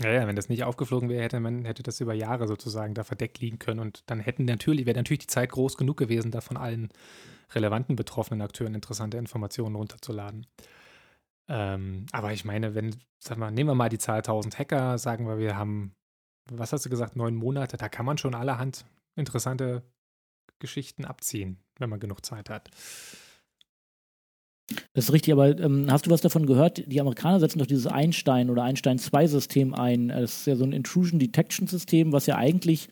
Ja, ja, wenn das nicht aufgeflogen wäre, hätte man hätte das über Jahre sozusagen da verdeckt liegen können und dann hätten natürlich wäre natürlich die Zeit groß genug gewesen, da von allen relevanten betroffenen Akteuren interessante Informationen runterzuladen. Ähm, aber ich meine, wenn, sag mal, nehmen wir mal die Zahl 1000 Hacker, sagen wir, wir haben, was hast du gesagt, neun Monate, da kann man schon allerhand interessante Geschichten abziehen, wenn man genug Zeit hat. Das ist richtig, aber ähm, hast du was davon gehört? Die Amerikaner setzen doch dieses Einstein oder Einstein-2-System ein. Das ist ja so ein Intrusion Detection-System, was ja eigentlich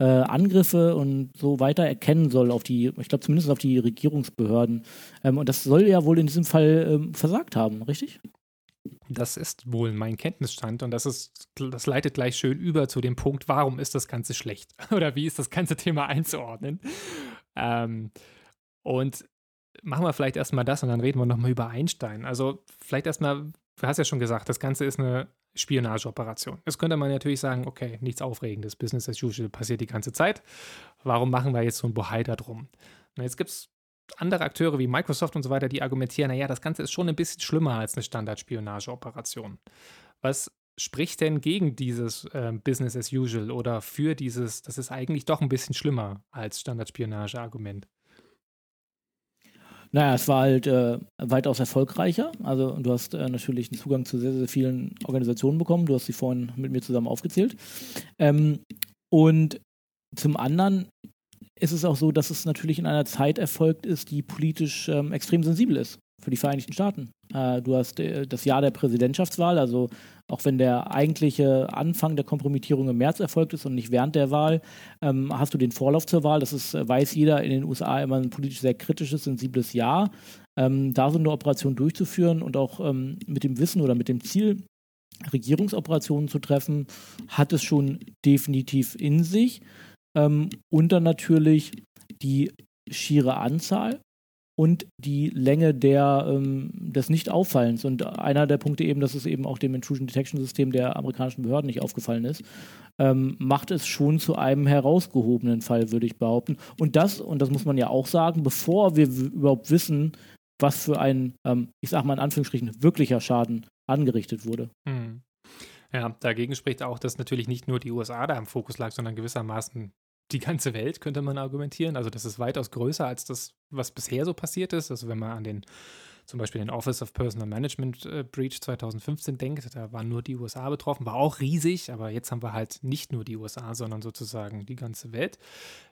äh, Angriffe und so weiter erkennen soll auf die, ich glaube zumindest auf die Regierungsbehörden. Ähm, und das soll ja wohl in diesem Fall ähm, versagt haben, richtig? Das ist wohl mein Kenntnisstand und das ist, das leitet gleich schön über zu dem Punkt, warum ist das Ganze schlecht? Oder wie ist das ganze Thema einzuordnen? Ähm, und machen wir vielleicht erstmal das und dann reden wir nochmal über Einstein. Also vielleicht erstmal, du hast ja schon gesagt, das Ganze ist eine Spionageoperation. Jetzt könnte man natürlich sagen, okay, nichts Aufregendes, Business as usual passiert die ganze Zeit. Warum machen wir jetzt so ein Bohai darum? Und jetzt gibt es andere Akteure wie Microsoft und so weiter, die argumentieren, naja, das Ganze ist schon ein bisschen schlimmer als eine Standardspionageoperation. Was spricht denn gegen dieses äh, Business as usual oder für dieses, das ist eigentlich doch ein bisschen schlimmer als Standardspionage-Argument? Naja, es war halt äh, weitaus erfolgreicher. Also du hast äh, natürlich einen Zugang zu sehr, sehr vielen Organisationen bekommen. Du hast sie vorhin mit mir zusammen aufgezählt. Ähm, und zum anderen ist es auch so, dass es natürlich in einer Zeit erfolgt ist, die politisch ähm, extrem sensibel ist für die Vereinigten Staaten. Äh, du hast äh, das Jahr der Präsidentschaftswahl, also auch wenn der eigentliche Anfang der Kompromittierung im März erfolgt ist und nicht während der Wahl, ähm, hast du den Vorlauf zur Wahl. Das ist, äh, weiß jeder in den USA immer ein politisch sehr kritisches, sensibles Jahr. Ähm, da so eine Operation durchzuführen und auch ähm, mit dem Wissen oder mit dem Ziel, Regierungsoperationen zu treffen, hat es schon definitiv in sich. Ähm, und dann natürlich die schiere Anzahl und die Länge der, ähm, des Nicht-Auffallens. Und einer der Punkte eben, dass es eben auch dem Intrusion Detection System der amerikanischen Behörden nicht aufgefallen ist, ähm, macht es schon zu einem herausgehobenen Fall, würde ich behaupten. Und das, und das muss man ja auch sagen, bevor wir überhaupt wissen, was für ein, ähm, ich sag mal in Anführungsstrichen, wirklicher Schaden angerichtet wurde. Hm. Ja, dagegen spricht auch, dass natürlich nicht nur die USA da im Fokus lag, sondern gewissermaßen die ganze Welt, könnte man argumentieren. Also das ist weitaus größer als das, was bisher so passiert ist. Also wenn man an den zum Beispiel den Office of Personal Management äh, Breach 2015 denkt, da waren nur die USA betroffen, war auch riesig, aber jetzt haben wir halt nicht nur die USA, sondern sozusagen die ganze Welt.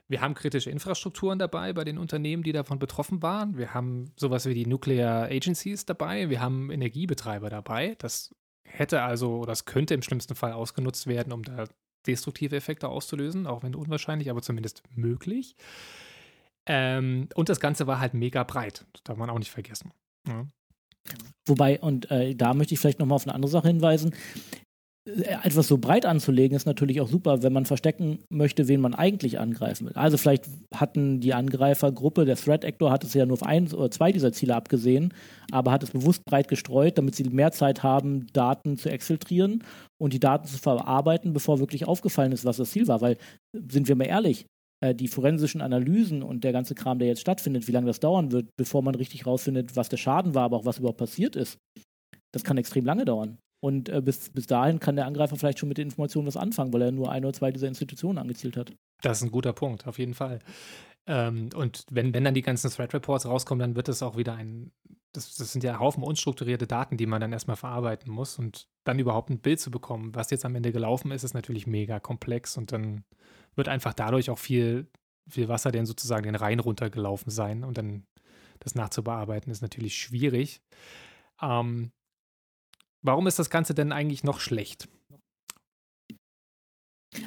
Wir haben kritische Infrastrukturen dabei bei den Unternehmen, die davon betroffen waren. Wir haben sowas wie die Nuclear Agencies dabei. Wir haben Energiebetreiber dabei. Das hätte also, oder das könnte im schlimmsten Fall ausgenutzt werden, um da destruktive Effekte auszulösen, auch wenn unwahrscheinlich, aber zumindest möglich. Ähm, und das Ganze war halt mega breit, das darf man auch nicht vergessen. Ja. Wobei, und äh, da möchte ich vielleicht nochmal auf eine andere Sache hinweisen, etwas so breit anzulegen ist natürlich auch super, wenn man verstecken möchte, wen man eigentlich angreifen will. Also vielleicht hatten die Angreifergruppe, der Threat Actor hat es ja nur auf ein oder zwei dieser Ziele abgesehen, aber hat es bewusst breit gestreut, damit sie mehr Zeit haben, Daten zu exfiltrieren und die Daten zu verarbeiten, bevor wirklich aufgefallen ist, was das Ziel war. Weil, sind wir mal ehrlich, äh, die forensischen Analysen und der ganze Kram, der jetzt stattfindet, wie lange das dauern wird, bevor man richtig rausfindet, was der Schaden war, aber auch was überhaupt passiert ist, das kann extrem lange dauern. Und äh, bis, bis dahin kann der Angreifer vielleicht schon mit den Informationen was anfangen, weil er nur ein oder zwei dieser Institutionen angezielt hat. Das ist ein guter Punkt, auf jeden Fall. Ähm, und wenn, wenn dann die ganzen Threat Reports rauskommen, dann wird es auch wieder ein, das, das sind ja Haufen unstrukturierte Daten, die man dann erstmal verarbeiten muss. Und dann überhaupt ein Bild zu bekommen, was jetzt am Ende gelaufen ist, ist natürlich mega komplex. Und dann wird einfach dadurch auch viel, viel Wasser denn sozusagen den Rhein runtergelaufen sein. Und dann das nachzubearbeiten ist natürlich schwierig. Ähm, Warum ist das Ganze denn eigentlich noch schlecht?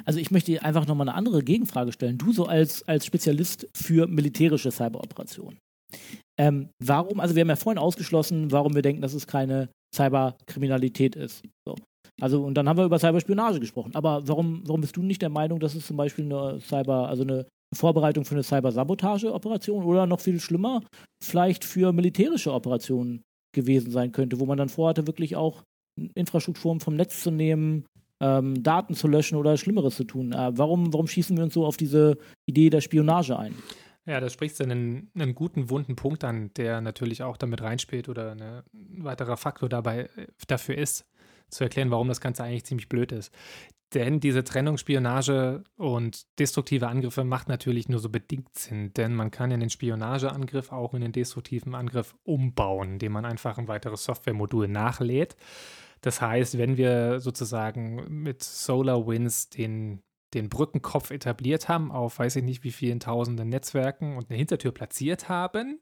Also ich möchte einfach nochmal eine andere Gegenfrage stellen. Du so als, als Spezialist für militärische Cyberoperationen. Ähm, warum, also wir haben ja vorhin ausgeschlossen, warum wir denken, dass es keine Cyberkriminalität ist. So. Also, und dann haben wir über Cyberspionage gesprochen. Aber warum, warum bist du nicht der Meinung, dass es zum Beispiel eine Cyber, also eine Vorbereitung für eine Cybersabotageoperation oder noch viel schlimmer, vielleicht für militärische Operationen gewesen sein könnte, wo man dann vorhatte, wirklich auch Infrastrukturen vom Netz zu nehmen, ähm, Daten zu löschen oder Schlimmeres zu tun. Äh, warum, warum schießen wir uns so auf diese Idee der Spionage ein? Ja, da sprichst du einen, einen guten, wunden Punkt an, der natürlich auch damit reinspielt oder ein weiterer Faktor dabei äh, dafür ist, zu erklären, warum das Ganze eigentlich ziemlich blöd ist. Denn diese Trennung Spionage und destruktive Angriffe macht natürlich nur so bedingt Sinn, denn man kann ja den Spionageangriff auch in den destruktiven Angriff umbauen, indem man einfach ein weiteres Softwaremodul nachlädt. Das heißt, wenn wir sozusagen mit SolarWinds den, den Brückenkopf etabliert haben auf weiß ich nicht wie vielen tausenden Netzwerken und eine Hintertür platziert haben,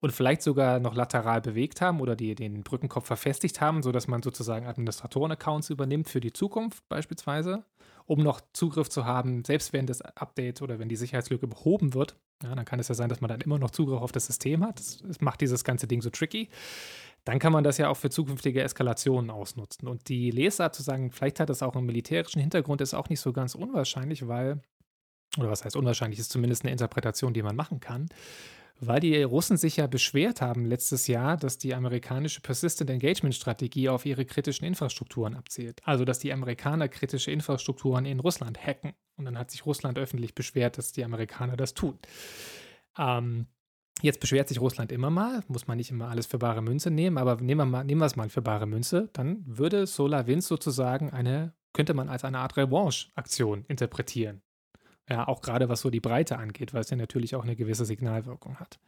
und vielleicht sogar noch lateral bewegt haben oder die, den Brückenkopf verfestigt haben, sodass man sozusagen Administratoren-Accounts übernimmt für die Zukunft beispielsweise, um noch Zugriff zu haben, selbst wenn das Update oder wenn die Sicherheitslücke behoben wird. Ja, dann kann es ja sein, dass man dann immer noch Zugriff auf das System hat. Das, das macht dieses ganze Ding so tricky. Dann kann man das ja auch für zukünftige Eskalationen ausnutzen. Und die Lesart zu sagen, vielleicht hat das auch einen militärischen Hintergrund, ist auch nicht so ganz unwahrscheinlich, weil, oder was heißt unwahrscheinlich, ist zumindest eine Interpretation, die man machen kann weil die Russen sich ja beschwert haben letztes Jahr, dass die amerikanische Persistent Engagement Strategie auf ihre kritischen Infrastrukturen abzielt. Also, dass die Amerikaner kritische Infrastrukturen in Russland hacken. Und dann hat sich Russland öffentlich beschwert, dass die Amerikaner das tun. Ähm, jetzt beschwert sich Russland immer mal, muss man nicht immer alles für bare Münze nehmen, aber nehmen wir, mal, nehmen wir es mal für bare Münze, dann würde SolarWinds sozusagen eine, könnte man als eine Art Revanche-Aktion interpretieren. Ja, auch gerade was so die Breite angeht, weil es ja natürlich auch eine gewisse Signalwirkung hat.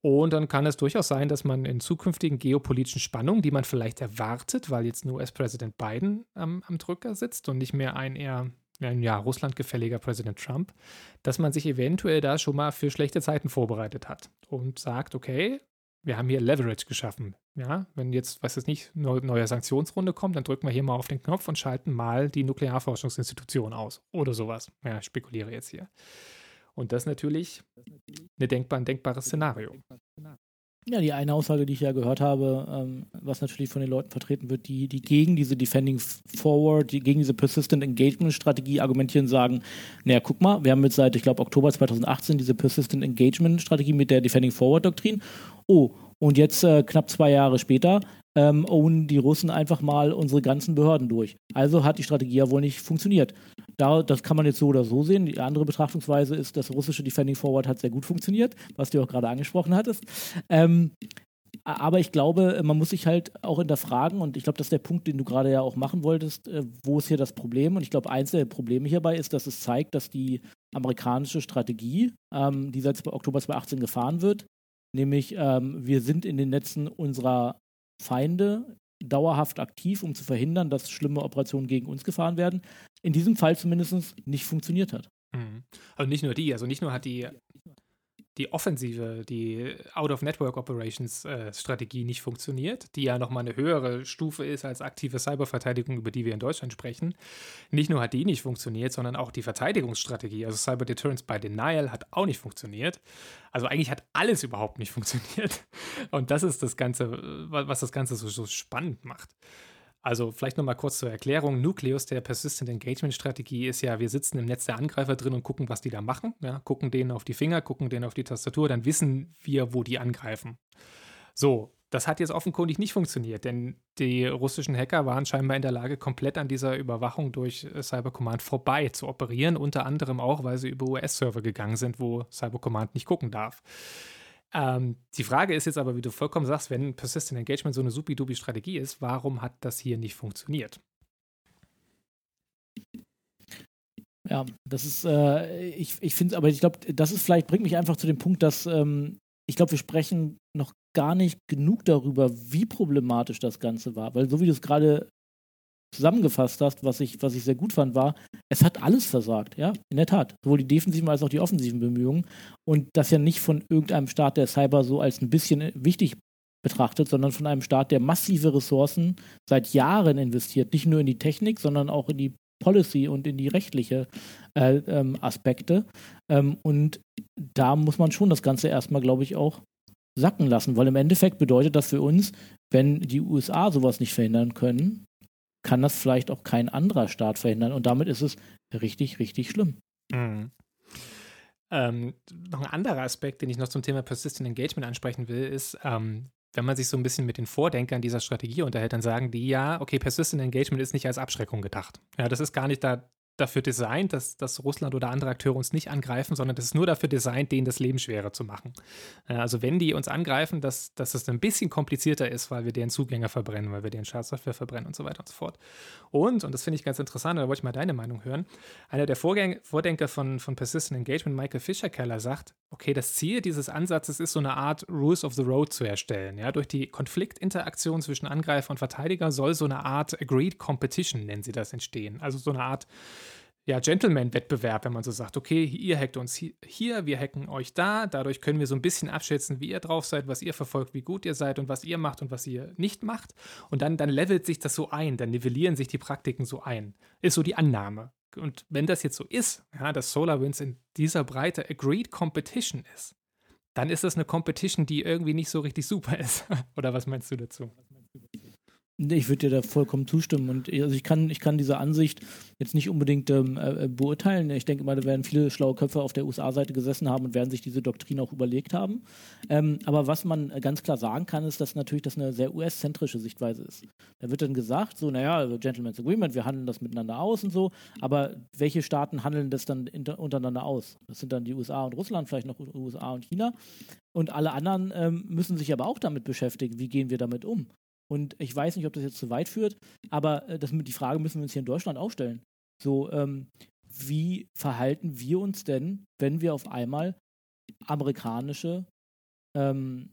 Und dann kann es durchaus sein, dass man in zukünftigen geopolitischen Spannungen, die man vielleicht erwartet, weil jetzt nur US-Präsident Biden am, am Drücker sitzt und nicht mehr ein eher ein ja, russlandgefälliger Präsident Trump, dass man sich eventuell da schon mal für schlechte Zeiten vorbereitet hat und sagt, okay, wir haben hier Leverage geschaffen. Ja, wenn jetzt, was ist nicht, neu, neue Sanktionsrunde kommt, dann drücken wir hier mal auf den Knopf und schalten mal die Nuklearforschungsinstitution aus oder sowas. Ja, ich spekuliere jetzt hier. Und das ist natürlich eine denkbar, ein denkbares Szenario. Ja, die eine Aussage, die ich ja gehört habe, ähm, was natürlich von den Leuten vertreten wird, die, die gegen diese Defending Forward, die gegen diese Persistent Engagement Strategie argumentieren, sagen, naja, guck mal, wir haben jetzt seit, ich glaube, Oktober 2018 diese Persistent Engagement Strategie mit der Defending Forward Doktrin. Oh, und jetzt äh, knapp zwei Jahre später ähm, ownen die Russen einfach mal unsere ganzen Behörden durch. Also hat die Strategie ja wohl nicht funktioniert. Da, das kann man jetzt so oder so sehen. Die andere Betrachtungsweise ist, das russische Defending Forward hat sehr gut funktioniert, was du auch gerade angesprochen hattest. Ähm, aber ich glaube, man muss sich halt auch hinterfragen, und ich glaube, das ist der Punkt, den du gerade ja auch machen wolltest, äh, wo ist hier das Problem? Und ich glaube, eins der Probleme hierbei ist, dass es zeigt, dass die amerikanische Strategie, ähm, die seit Oktober 2018 gefahren wird, nämlich ähm, wir sind in den Netzen unserer Feinde dauerhaft aktiv, um zu verhindern, dass schlimme Operationen gegen uns gefahren werden, in diesem Fall zumindest nicht funktioniert hat. Mhm. Also nicht nur die, also nicht nur hat die die Offensive, die Out-of-Network-Operations-Strategie äh, nicht funktioniert, die ja nochmal eine höhere Stufe ist als aktive Cyberverteidigung, über die wir in Deutschland sprechen. Nicht nur hat die nicht funktioniert, sondern auch die Verteidigungsstrategie, also Cyber Deterrence by Denial, hat auch nicht funktioniert. Also eigentlich hat alles überhaupt nicht funktioniert. Und das ist das Ganze, was das Ganze so, so spannend macht. Also vielleicht nochmal kurz zur Erklärung. Nucleus der Persistent Engagement Strategie ist ja, wir sitzen im Netz der Angreifer drin und gucken, was die da machen. Ja, gucken denen auf die Finger, gucken denen auf die Tastatur, dann wissen wir, wo die angreifen. So, das hat jetzt offenkundig nicht funktioniert, denn die russischen Hacker waren scheinbar in der Lage, komplett an dieser Überwachung durch äh, Cybercommand vorbei zu operieren, unter anderem auch, weil sie über US-Server gegangen sind, wo Cybercommand nicht gucken darf. Ähm, die Frage ist jetzt aber, wie du vollkommen sagst, wenn Persistent Engagement so eine supi-dupi Strategie ist, warum hat das hier nicht funktioniert? Ja, das ist, äh, ich, ich finde, aber ich glaube, das ist vielleicht, bringt mich einfach zu dem Punkt, dass ähm, ich glaube, wir sprechen noch gar nicht genug darüber, wie problematisch das Ganze war. Weil so wie du es gerade zusammengefasst hast, was ich, was ich sehr gut fand, war, es hat alles versagt, ja, in der Tat. Sowohl die defensiven als auch die offensiven Bemühungen. Und das ja nicht von irgendeinem Staat, der Cyber so als ein bisschen wichtig betrachtet, sondern von einem Staat, der massive Ressourcen seit Jahren investiert, nicht nur in die Technik, sondern auch in die Policy und in die rechtliche äh, ähm, Aspekte. Ähm, und da muss man schon das Ganze erstmal, glaube ich, auch sacken lassen, weil im Endeffekt bedeutet das für uns, wenn die USA sowas nicht verhindern können, kann das vielleicht auch kein anderer Staat verhindern. Und damit ist es richtig, richtig schlimm. Mhm. Ähm, noch ein anderer Aspekt, den ich noch zum Thema Persistent Engagement ansprechen will, ist, ähm, wenn man sich so ein bisschen mit den Vordenkern dieser Strategie unterhält, dann sagen die ja, okay, Persistent Engagement ist nicht als Abschreckung gedacht. Ja, das ist gar nicht da dafür designt, dass, dass Russland oder andere Akteure uns nicht angreifen, sondern das ist nur dafür designt, denen das Leben schwerer zu machen. Also wenn die uns angreifen, dass, dass es ein bisschen komplizierter ist, weil wir deren Zugänge verbrennen, weil wir deren Schadsoftware verbrennen und so weiter und so fort. Und, und das finde ich ganz interessant, da wollte ich mal deine Meinung hören, einer der Vorgäng Vordenker von, von Persistent Engagement, Michael Fischer-Keller, sagt, okay, das Ziel dieses Ansatzes ist so eine Art Rules of the Road zu erstellen. Ja? Durch die Konfliktinteraktion zwischen Angreifer und Verteidiger soll so eine Art Agreed Competition, nennen sie das, entstehen. Also so eine Art ja, Gentleman-Wettbewerb, wenn man so sagt, okay, ihr hackt uns hier, wir hacken euch da, dadurch können wir so ein bisschen abschätzen, wie ihr drauf seid, was ihr verfolgt, wie gut ihr seid und was ihr macht und was ihr nicht macht. Und dann, dann levelt sich das so ein, dann nivellieren sich die Praktiken so ein. Ist so die Annahme. Und wenn das jetzt so ist, ja, dass SolarWinds in dieser Breite Agreed Competition ist, dann ist das eine Competition, die irgendwie nicht so richtig super ist. Oder was meinst du dazu? Ich würde dir da vollkommen zustimmen. Und also ich kann, ich kann diese Ansicht jetzt nicht unbedingt ähm, äh, beurteilen. Ich denke mal, da werden viele schlaue Köpfe auf der USA-Seite gesessen haben und werden sich diese Doktrin auch überlegt haben. Ähm, aber was man ganz klar sagen kann, ist, dass natürlich das eine sehr US-zentrische Sichtweise ist. Da wird dann gesagt, so, naja, Gentleman's Agreement, wir handeln das miteinander aus und so. Aber welche Staaten handeln das dann untereinander aus? Das sind dann die USA und Russland, vielleicht noch USA und China. Und alle anderen ähm, müssen sich aber auch damit beschäftigen, wie gehen wir damit um. Und ich weiß nicht, ob das jetzt zu weit führt, aber äh, das, die Frage müssen wir uns hier in Deutschland auch stellen. So, ähm, wie verhalten wir uns denn, wenn wir auf einmal amerikanische ähm,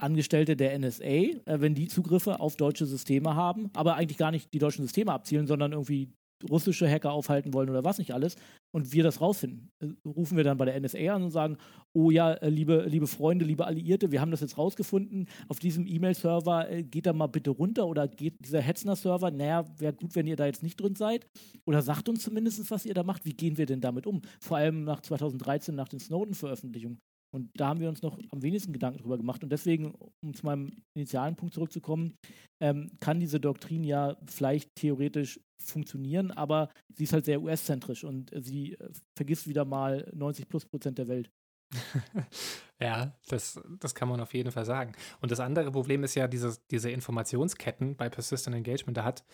Angestellte der NSA, äh, wenn die Zugriffe auf deutsche Systeme haben, aber eigentlich gar nicht die deutschen Systeme abzielen, sondern irgendwie russische Hacker aufhalten wollen oder was nicht alles und wir das rausfinden. Äh, rufen wir dann bei der NSA an und sagen, oh ja, äh, liebe, liebe Freunde, liebe Alliierte, wir haben das jetzt rausgefunden, auf diesem E-Mail-Server äh, geht da mal bitte runter oder geht dieser Hetzner-Server, naja, wäre gut, wenn ihr da jetzt nicht drin seid oder sagt uns zumindest, was ihr da macht, wie gehen wir denn damit um? Vor allem nach 2013, nach den Snowden-Veröffentlichungen. Und da haben wir uns noch am wenigsten Gedanken drüber gemacht. Und deswegen, um zu meinem initialen Punkt zurückzukommen, ähm, kann diese Doktrin ja vielleicht theoretisch funktionieren, aber sie ist halt sehr US-zentrisch und sie äh, vergisst wieder mal 90 plus Prozent der Welt. ja, das, das kann man auf jeden Fall sagen. Und das andere Problem ist ja dieses, diese Informationsketten bei Persistent Engagement. Da hat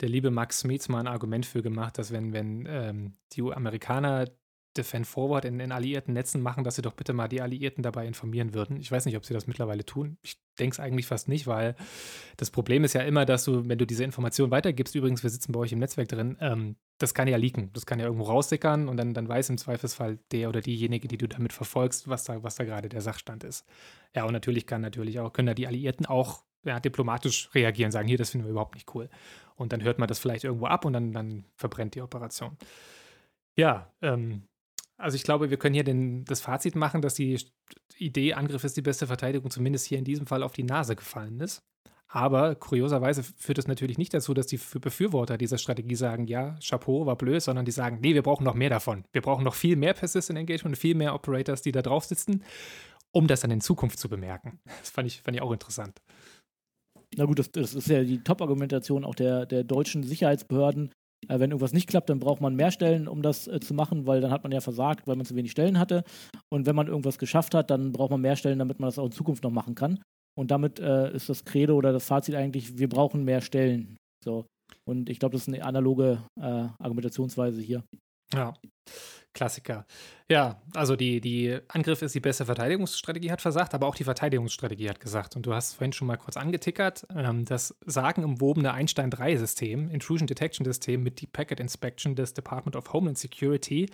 der liebe Max Smeets mal ein Argument für gemacht, dass wenn, wenn ähm, die Amerikaner Defend Forward in, in alliierten Netzen machen, dass sie doch bitte mal die Alliierten dabei informieren würden. Ich weiß nicht, ob sie das mittlerweile tun. Ich denke es eigentlich fast nicht, weil das Problem ist ja immer, dass du, wenn du diese Information weitergibst, übrigens, wir sitzen bei euch im Netzwerk drin, ähm, das kann ja leaken. Das kann ja irgendwo raussickern und dann, dann weiß im Zweifelsfall der oder diejenige, die du damit verfolgst, was da, was da gerade der Sachstand ist. Ja, und natürlich kann natürlich auch, können da die Alliierten auch ja, diplomatisch reagieren, sagen, hier, das finden wir überhaupt nicht cool. Und dann hört man das vielleicht irgendwo ab und dann, dann verbrennt die Operation. Ja, ähm, also ich glaube, wir können hier den, das Fazit machen, dass die Idee, Angriff ist die beste Verteidigung, zumindest hier in diesem Fall auf die Nase gefallen ist. Aber kurioserweise führt es natürlich nicht dazu, dass die Befürworter dieser Strategie sagen, ja, Chapeau, war blöd, sondern die sagen, nee, wir brauchen noch mehr davon. Wir brauchen noch viel mehr Persistent Engagement, viel mehr Operators, die da drauf sitzen, um das dann in Zukunft zu bemerken. Das fand ich, fand ich auch interessant. Na gut, das, das ist ja die Top-Argumentation auch der, der deutschen Sicherheitsbehörden, äh, wenn irgendwas nicht klappt, dann braucht man mehr Stellen, um das äh, zu machen, weil dann hat man ja versagt, weil man zu wenig Stellen hatte. Und wenn man irgendwas geschafft hat, dann braucht man mehr Stellen, damit man das auch in Zukunft noch machen kann. Und damit äh, ist das Credo oder das Fazit eigentlich, wir brauchen mehr Stellen. So. Und ich glaube, das ist eine analoge äh, Argumentationsweise hier. Ja. Klassiker. Ja, also die, die Angriff ist die beste Verteidigungsstrategie, hat versagt, aber auch die Verteidigungsstrategie hat gesagt. Und du hast vorhin schon mal kurz angetickert, ähm, das sagenumwobene Einstein-3-System, Intrusion Detection System mit Deep Packet Inspection des Department of Homeland Security,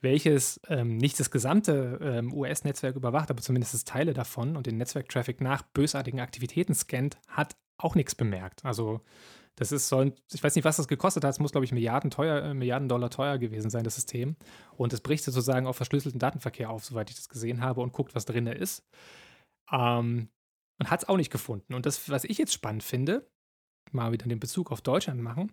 welches ähm, nicht das gesamte ähm, US-Netzwerk überwacht, aber zumindest Teile davon und den Netzwerktraffic nach bösartigen Aktivitäten scannt, hat auch nichts bemerkt. Also das ist so, ich weiß nicht, was das gekostet hat. Es muss, glaube ich, Milliarden, teuer, äh, Milliarden Dollar teuer gewesen sein, das System. Und es bricht sozusagen auf verschlüsselten Datenverkehr auf, soweit ich das gesehen habe, und guckt, was drin ist. Ähm, und hat es auch nicht gefunden. Und das, was ich jetzt spannend finde, mal wieder den Bezug auf Deutschland machen.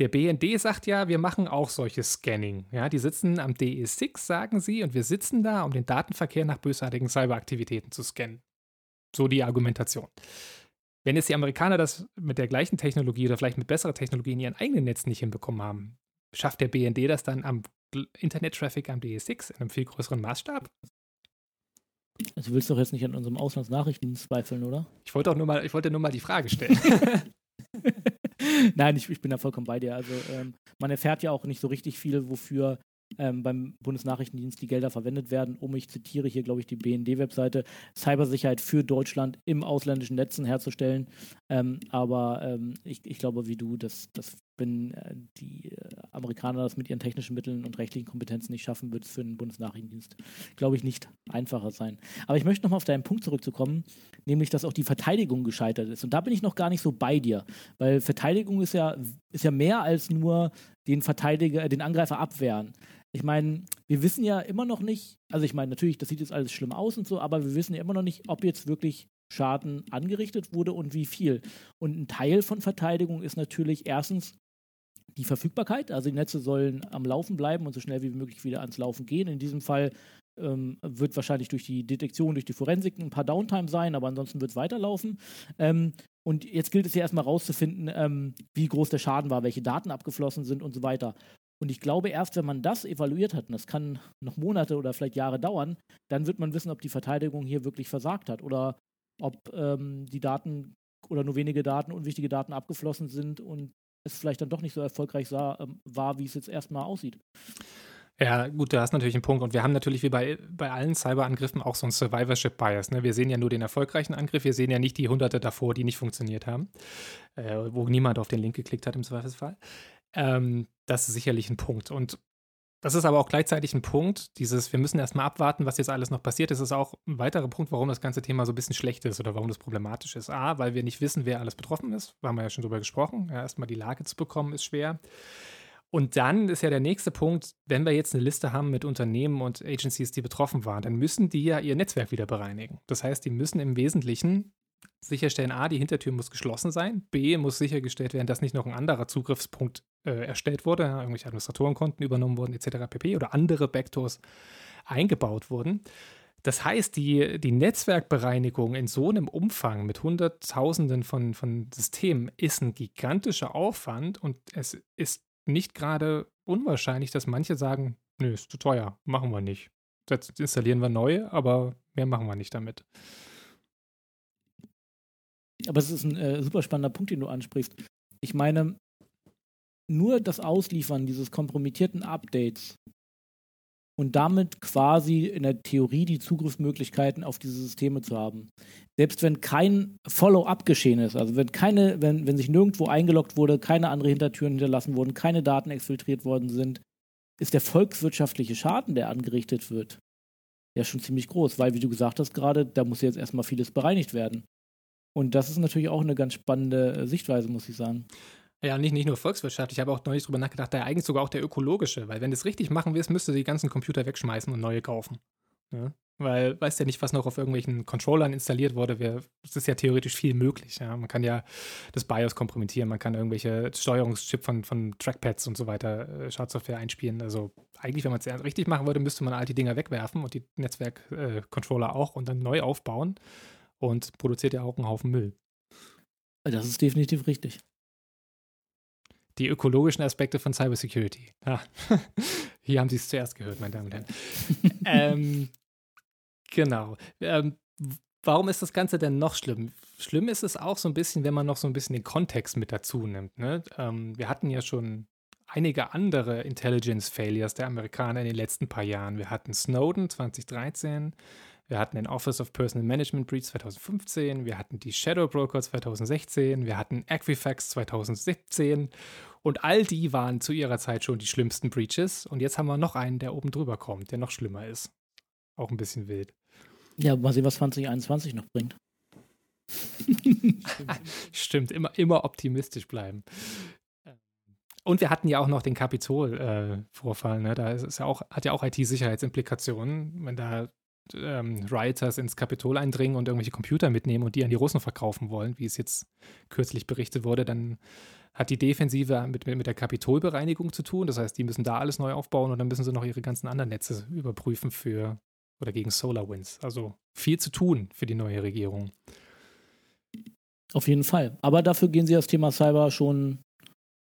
Der BND sagt ja, wir machen auch solches Scanning. Ja, die sitzen am DE6, sagen sie, und wir sitzen da, um den Datenverkehr nach bösartigen Cyberaktivitäten zu scannen. So die Argumentation. Wenn jetzt die Amerikaner das mit der gleichen Technologie oder vielleicht mit besserer Technologie in ihren eigenen Netzen nicht hinbekommen haben, schafft der BND das dann am Internet-Traffic am DE6 in einem viel größeren Maßstab? Also du willst doch jetzt nicht an unserem Auslandsnachrichten zweifeln, oder? Ich wollte auch nur mal, ich wollte nur mal die Frage stellen. Nein, ich, ich, bin da vollkommen bei dir. Also ähm, man erfährt ja auch nicht so richtig viel, wofür ähm, beim Bundesnachrichtendienst die Gelder verwendet werden, um, ich zitiere hier, glaube ich, die BND-Webseite, Cybersicherheit für Deutschland im ausländischen Netzen herzustellen. Ähm, aber ähm, ich, ich, glaube, wie du, dass, dass wenn äh, die äh, Amerikaner das mit ihren technischen Mitteln und rechtlichen Kompetenzen nicht schaffen, wird es für den Bundesnachrichtendienst, glaube ich, nicht einfacher sein. Aber ich möchte nochmal auf deinen Punkt zurückzukommen, nämlich, dass auch die Verteidigung gescheitert ist. Und da bin ich noch gar nicht so bei dir, weil Verteidigung ist ja, ist ja mehr als nur den Verteidiger, den Angreifer abwehren. Ich meine, wir wissen ja immer noch nicht, also ich meine, natürlich, das sieht jetzt alles schlimm aus und so, aber wir wissen ja immer noch nicht, ob jetzt wirklich Schaden angerichtet wurde und wie viel. Und ein Teil von Verteidigung ist natürlich erstens die Verfügbarkeit. Also die Netze sollen am Laufen bleiben und so schnell wie möglich wieder ans Laufen gehen. In diesem Fall ähm, wird wahrscheinlich durch die Detektion, durch die Forensik ein paar Downtime sein, aber ansonsten wird es weiterlaufen. Ähm, und jetzt gilt es ja erstmal rauszufinden, ähm, wie groß der Schaden war, welche Daten abgeflossen sind und so weiter. Und ich glaube, erst wenn man das evaluiert hat, und das kann noch Monate oder vielleicht Jahre dauern, dann wird man wissen, ob die Verteidigung hier wirklich versagt hat oder ob ähm, die Daten oder nur wenige Daten, unwichtige Daten abgeflossen sind und es vielleicht dann doch nicht so erfolgreich sah, ähm, war, wie es jetzt erstmal aussieht. Ja, gut, du hast natürlich einen Punkt. Und wir haben natürlich wie bei, bei allen Cyberangriffen auch so ein Survivorship-Bias. Ne? Wir sehen ja nur den erfolgreichen Angriff, wir sehen ja nicht die Hunderte davor, die nicht funktioniert haben, äh, wo niemand auf den Link geklickt hat im Zweifelsfall. Ähm, das ist sicherlich ein Punkt. Und Das ist aber auch gleichzeitig ein Punkt, dieses, wir müssen erstmal abwarten, was jetzt alles noch passiert. Das ist auch ein weiterer Punkt, warum das ganze Thema so ein bisschen schlecht ist oder warum das problematisch ist. A, weil wir nicht wissen, wer alles betroffen ist. Da haben wir ja schon drüber gesprochen. Ja, erstmal die Lage zu bekommen, ist schwer. Und dann ist ja der nächste Punkt, wenn wir jetzt eine Liste haben mit Unternehmen und Agencies, die betroffen waren, dann müssen die ja ihr Netzwerk wieder bereinigen. Das heißt, die müssen im Wesentlichen sicherstellen, A, die Hintertür muss geschlossen sein, B, muss sichergestellt werden, dass nicht noch ein anderer Zugriffspunkt äh, erstellt wurde, irgendwelche Administratorenkonten übernommen wurden, etc. pp. oder andere Backdoors eingebaut wurden. Das heißt, die, die Netzwerkbereinigung in so einem Umfang mit Hunderttausenden von, von Systemen ist ein gigantischer Aufwand und es ist nicht gerade unwahrscheinlich, dass manche sagen, nö, ist zu teuer, machen wir nicht. Jetzt installieren wir neu, aber mehr machen wir nicht damit. Aber es ist ein äh, super spannender Punkt, den du ansprichst. Ich meine, nur das Ausliefern dieses kompromittierten Updates und damit quasi in der Theorie die Zugriffsmöglichkeiten auf diese Systeme zu haben. Selbst wenn kein Follow-up geschehen ist, also wenn keine, wenn, wenn sich nirgendwo eingeloggt wurde, keine andere Hintertüren hinterlassen wurden, keine Daten exfiltriert worden sind, ist der volkswirtschaftliche Schaden, der angerichtet wird, ja schon ziemlich groß, weil, wie du gesagt hast gerade, da muss jetzt erstmal vieles bereinigt werden. Und das ist natürlich auch eine ganz spannende äh, Sichtweise, muss ich sagen. Ja, nicht, nicht nur volkswirtschaftlich, ich habe auch neulich drüber nachgedacht, da eigentlich sogar auch der ökologische, weil wenn du es richtig machen willst, müsste die ganzen Computer wegschmeißen und neue kaufen. Ja? Weil weißt ja nicht, was noch auf irgendwelchen Controllern installiert wurde. Es ist ja theoretisch viel möglich. Ja? Man kann ja das BIOS kompromittieren, man kann irgendwelche Steuerungschip von, von Trackpads und so weiter, äh, Schadsoftware einspielen. Also eigentlich, wenn man es richtig machen würde, müsste man all die Dinger wegwerfen und die Netzwerk-Controller äh, auch und dann neu aufbauen und produziert ja auch einen Haufen Müll. Das ist definitiv richtig die ökologischen Aspekte von Cybersecurity. Ah. Hier haben Sie es zuerst gehört, meine Damen und Herren. ähm, genau. Ähm, warum ist das Ganze denn noch schlimm? Schlimm ist es auch so ein bisschen, wenn man noch so ein bisschen den Kontext mit dazu nimmt. Ne? Ähm, wir hatten ja schon einige andere Intelligence-Failures der Amerikaner in den letzten paar Jahren. Wir hatten Snowden 2013, wir hatten den Office of Personal Management Breach 2015, wir hatten die Shadow Broker 2016, wir hatten Equifax 2017 und all die waren zu ihrer Zeit schon die schlimmsten Breaches. Und jetzt haben wir noch einen, der oben drüber kommt, der noch schlimmer ist. Auch ein bisschen wild. Ja, mal sehen, was 2021 noch bringt. Stimmt, immer, immer optimistisch bleiben. Und wir hatten ja auch noch den Kapitol-Vorfall. Äh, ne? Da ist ja auch, hat ja auch IT-Sicherheitsimplikationen, wenn da ähm, Rioters ins Kapitol eindringen und irgendwelche Computer mitnehmen und die an die Russen verkaufen wollen, wie es jetzt kürzlich berichtet wurde, dann hat die Defensive mit, mit, mit der Kapitolbereinigung zu tun. Das heißt, die müssen da alles neu aufbauen und dann müssen sie noch ihre ganzen anderen Netze überprüfen für oder gegen SolarWinds. Also viel zu tun für die neue Regierung. Auf jeden Fall. Aber dafür gehen sie das Thema Cyber schon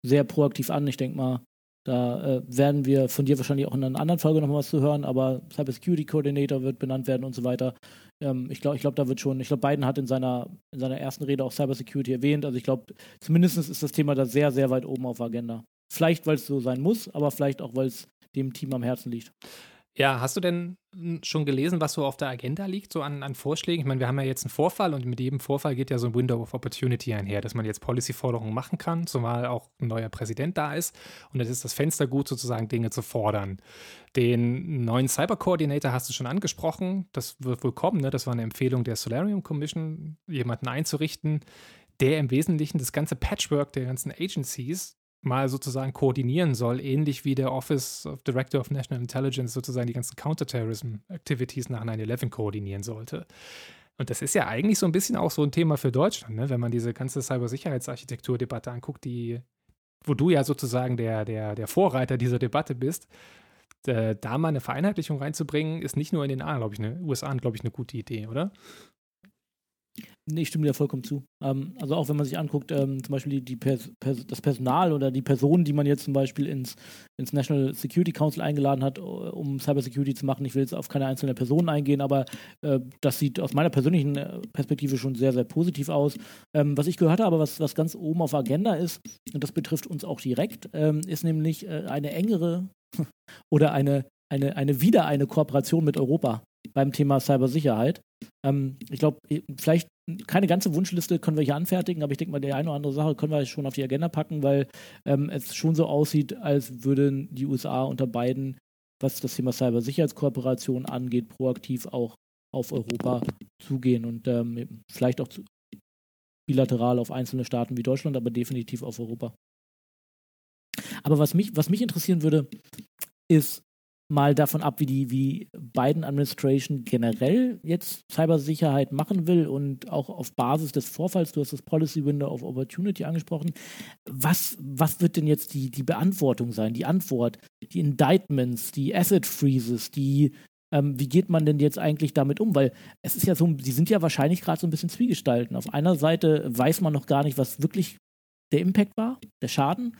sehr proaktiv an. Ich denke mal, da äh, werden wir von dir wahrscheinlich auch in einer anderen Folge noch was zu hören, aber Cyber Security Coordinator wird benannt werden und so weiter. Ähm, ich glaube, ich glaub, da wird schon, ich glaube, Biden hat in seiner, in seiner ersten Rede auch Cyber Security erwähnt. Also ich glaube, zumindest ist das Thema da sehr, sehr weit oben auf der Agenda. Vielleicht, weil es so sein muss, aber vielleicht auch, weil es dem Team am Herzen liegt. Ja, hast du denn schon gelesen, was so auf der Agenda liegt, so an, an Vorschlägen? Ich meine, wir haben ja jetzt einen Vorfall und mit jedem Vorfall geht ja so ein Window of Opportunity einher, dass man jetzt Policy-Forderungen machen kann, zumal auch ein neuer Präsident da ist. Und es ist das Fenster gut, sozusagen Dinge zu fordern. Den neuen Cyber-Coordinator hast du schon angesprochen. Das wird wohl kommen. Ne? Das war eine Empfehlung der Solarium Commission, jemanden einzurichten, der im Wesentlichen das ganze Patchwork der ganzen Agencies mal sozusagen koordinieren soll, ähnlich wie der Office of Director of National Intelligence sozusagen die ganzen Counterterrorism-Activities nach 9-11 koordinieren sollte. Und das ist ja eigentlich so ein bisschen auch so ein Thema für Deutschland, ne? wenn man diese ganze Cybersicherheitsarchitektur-Debatte anguckt, die, wo du ja sozusagen der, der, der Vorreiter dieser Debatte bist. Äh, da mal eine Vereinheitlichung reinzubringen, ist nicht nur in den A, glaube ne, USA, glaube ich, eine gute Idee, oder? Nee, ich stimme dir vollkommen zu. Ähm, also auch wenn man sich anguckt, ähm, zum Beispiel die, die Pers Pers das Personal oder die Personen, die man jetzt zum Beispiel ins, ins National Security Council eingeladen hat, um Cybersecurity zu machen. Ich will jetzt auf keine einzelne Person eingehen, aber äh, das sieht aus meiner persönlichen äh, Perspektive schon sehr, sehr positiv aus. Ähm, was ich gehört habe, was, was ganz oben auf Agenda ist, und das betrifft uns auch direkt, ähm, ist nämlich äh, eine engere oder eine, eine, eine wieder eine Kooperation mit Europa beim Thema Cybersicherheit. Ähm, ich glaube, vielleicht keine ganze Wunschliste können wir hier anfertigen, aber ich denke mal, die eine oder andere Sache können wir schon auf die Agenda packen, weil ähm, es schon so aussieht, als würden die USA unter Biden was das Thema Cybersicherheitskooperation angeht, proaktiv auch auf Europa zugehen und ähm, vielleicht auch bilateral auf einzelne Staaten wie Deutschland, aber definitiv auf Europa. Aber was mich, was mich interessieren würde, ist mal davon ab, wie die wie Biden Administration generell jetzt Cybersicherheit machen will und auch auf Basis des Vorfalls, du hast das Policy Window of Opportunity angesprochen, was, was wird denn jetzt die, die Beantwortung sein, die Antwort, die Indictments, die Asset Freezes, die ähm, wie geht man denn jetzt eigentlich damit um? Weil es ist ja so, die sind ja wahrscheinlich gerade so ein bisschen zwiegestalten. Auf einer Seite weiß man noch gar nicht, was wirklich der Impact war, der Schaden.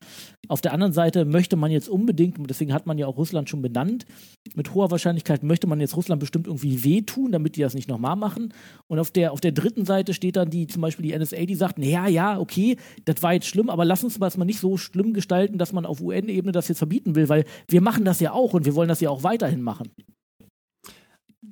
Auf der anderen Seite möchte man jetzt unbedingt, und deswegen hat man ja auch Russland schon benannt, mit hoher Wahrscheinlichkeit möchte man jetzt Russland bestimmt irgendwie wehtun, damit die das nicht nochmal machen. Und auf der, auf der dritten Seite steht dann die, zum Beispiel die NSA, die sagt, naja, ja, okay, das war jetzt schlimm, aber lass uns das mal nicht so schlimm gestalten, dass man auf UN-Ebene das jetzt verbieten will, weil wir machen das ja auch und wir wollen das ja auch weiterhin machen.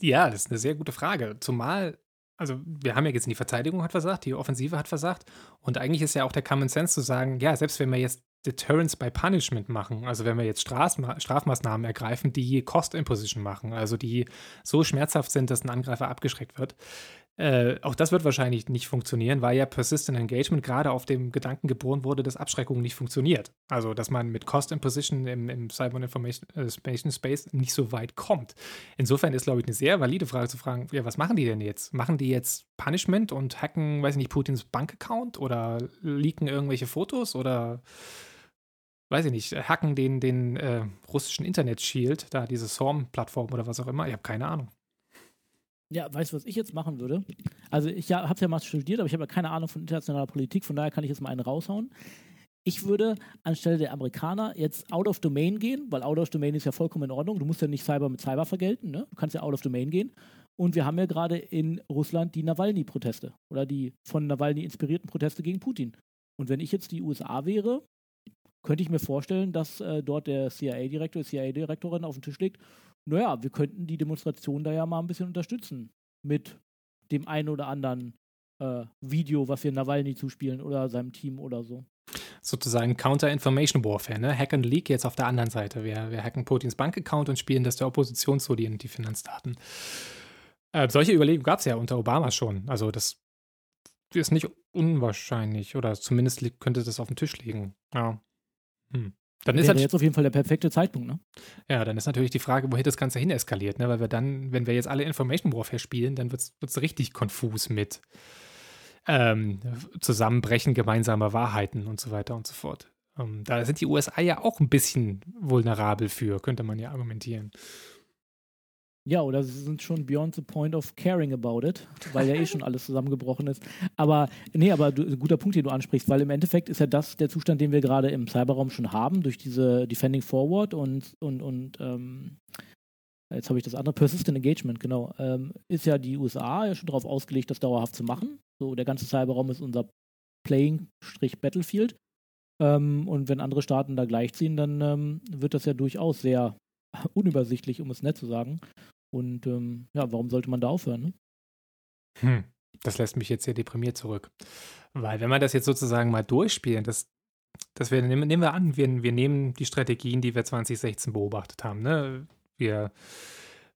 Ja, das ist eine sehr gute Frage. Zumal, also wir haben ja gesehen, die Verteidigung hat versagt, die Offensive hat versagt. Und eigentlich ist ja auch der Common Sense zu sagen, ja, selbst wenn wir jetzt Deterrence by Punishment machen, also wenn wir jetzt Strafma Strafmaßnahmen ergreifen, die Cost Imposition machen, also die so schmerzhaft sind, dass ein Angreifer abgeschreckt wird, äh, auch das wird wahrscheinlich nicht funktionieren, weil ja Persistent Engagement gerade auf dem Gedanken geboren wurde, dass Abschreckung nicht funktioniert. Also, dass man mit Cost Imposition im, im Cyber Information äh, Space nicht so weit kommt. Insofern ist, glaube ich, eine sehr valide Frage zu fragen, ja, was machen die denn jetzt? Machen die jetzt Punishment und hacken, weiß ich nicht, Putins Bankaccount oder leaken irgendwelche Fotos oder weiß ich nicht, hacken den, den äh, russischen Internet-Shield, da diese SORM-Plattform oder was auch immer. Ich habe keine Ahnung. Ja, weißt du, was ich jetzt machen würde? Also ich ja, habe ja mal studiert, aber ich habe ja keine Ahnung von internationaler Politik, von daher kann ich jetzt mal einen raushauen. Ich würde anstelle der Amerikaner jetzt out of domain gehen, weil out of domain ist ja vollkommen in Ordnung. Du musst ja nicht Cyber mit Cyber vergelten, ne? Du kannst ja out of domain gehen. Und wir haben ja gerade in Russland die Nawalny-Proteste oder die von Nawalny inspirierten Proteste gegen Putin. Und wenn ich jetzt die USA wäre, könnte ich mir vorstellen, dass äh, dort der CIA-Direktor, CIA-Direktorin auf den Tisch legt naja, wir könnten die Demonstration da ja mal ein bisschen unterstützen mit dem einen oder anderen äh, Video, was wir Nawalny zuspielen oder seinem Team oder so. Sozusagen Counter-Information Warfare, ne? Hack and Leak jetzt auf der anderen Seite. Wir, wir hacken Putins Bankaccount und spielen das der Opposition zu, die, die Finanzdaten. Äh, solche Überlegungen gab es ja unter Obama schon. Also das ist nicht unwahrscheinlich oder zumindest könnte das auf dem Tisch liegen. Ja. Hm. Dann ist Wäre jetzt auf jeden Fall der perfekte Zeitpunkt, ne? Ja, dann ist natürlich die Frage, wohin das Ganze hin eskaliert, ne? Weil wir dann, wenn wir jetzt alle Information Warfare spielen, dann wird es richtig konfus mit ähm, Zusammenbrechen gemeinsamer Wahrheiten und so weiter und so fort. Ähm, da sind die USA ja auch ein bisschen vulnerabel für, könnte man ja argumentieren. Ja, oder sie sind schon beyond the point of caring about it, weil ja eh schon alles zusammengebrochen ist. Aber nee, aber du, guter Punkt, den du ansprichst, weil im Endeffekt ist ja das der Zustand, den wir gerade im Cyberraum schon haben, durch diese Defending Forward und, und, und ähm, jetzt habe ich das andere, Persistent Engagement, genau, ähm, ist ja die USA ja schon darauf ausgelegt, das dauerhaft zu machen. So, der ganze Cyberraum ist unser Playing-Battlefield. Ähm, und wenn andere Staaten da gleichziehen, dann ähm, wird das ja durchaus sehr unübersichtlich, um es nett zu sagen. Und ähm, ja, warum sollte man da aufhören? Ne? Hm, das lässt mich jetzt sehr deprimiert zurück. Weil wenn wir das jetzt sozusagen mal durchspielen, das, das wir, nehmen, wir an, wir, wir nehmen die Strategien, die wir 2016 beobachtet haben. Ne? Wir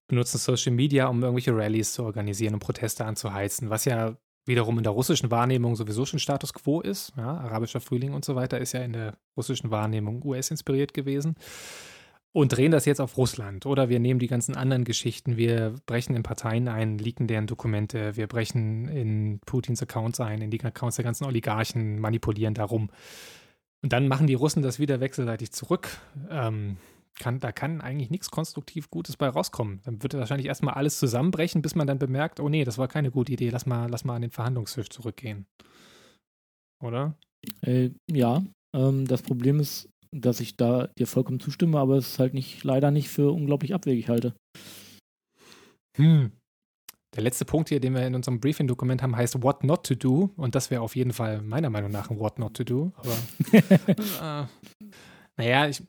benutzen Social Media, um irgendwelche Rallyes zu organisieren und Proteste anzuheizen, was ja wiederum in der russischen Wahrnehmung sowieso schon Status quo ist. Ja? Arabischer Frühling und so weiter ist ja in der russischen Wahrnehmung US-inspiriert gewesen und drehen das jetzt auf Russland. Oder wir nehmen die ganzen anderen Geschichten, wir brechen in Parteien ein, leaken deren Dokumente, wir brechen in Putins Accounts ein, in die Accounts der ganzen Oligarchen, manipulieren darum. Und dann machen die Russen das wieder wechselseitig zurück. Ähm, kann, da kann eigentlich nichts konstruktiv Gutes bei rauskommen. Dann wird wahrscheinlich erstmal alles zusammenbrechen, bis man dann bemerkt, oh nee, das war keine gute Idee, lass mal, lass mal an den Verhandlungstisch zurückgehen. Oder? Äh, ja, ähm, das Problem ist, dass ich da dir vollkommen zustimme, aber es ist halt nicht, leider nicht für unglaublich abwegig halte. Hm. Der letzte Punkt hier, den wir in unserem Briefing-Dokument haben, heißt What Not to Do. Und das wäre auf jeden Fall meiner Meinung nach ein What Not to Do. Aber äh, naja, ich,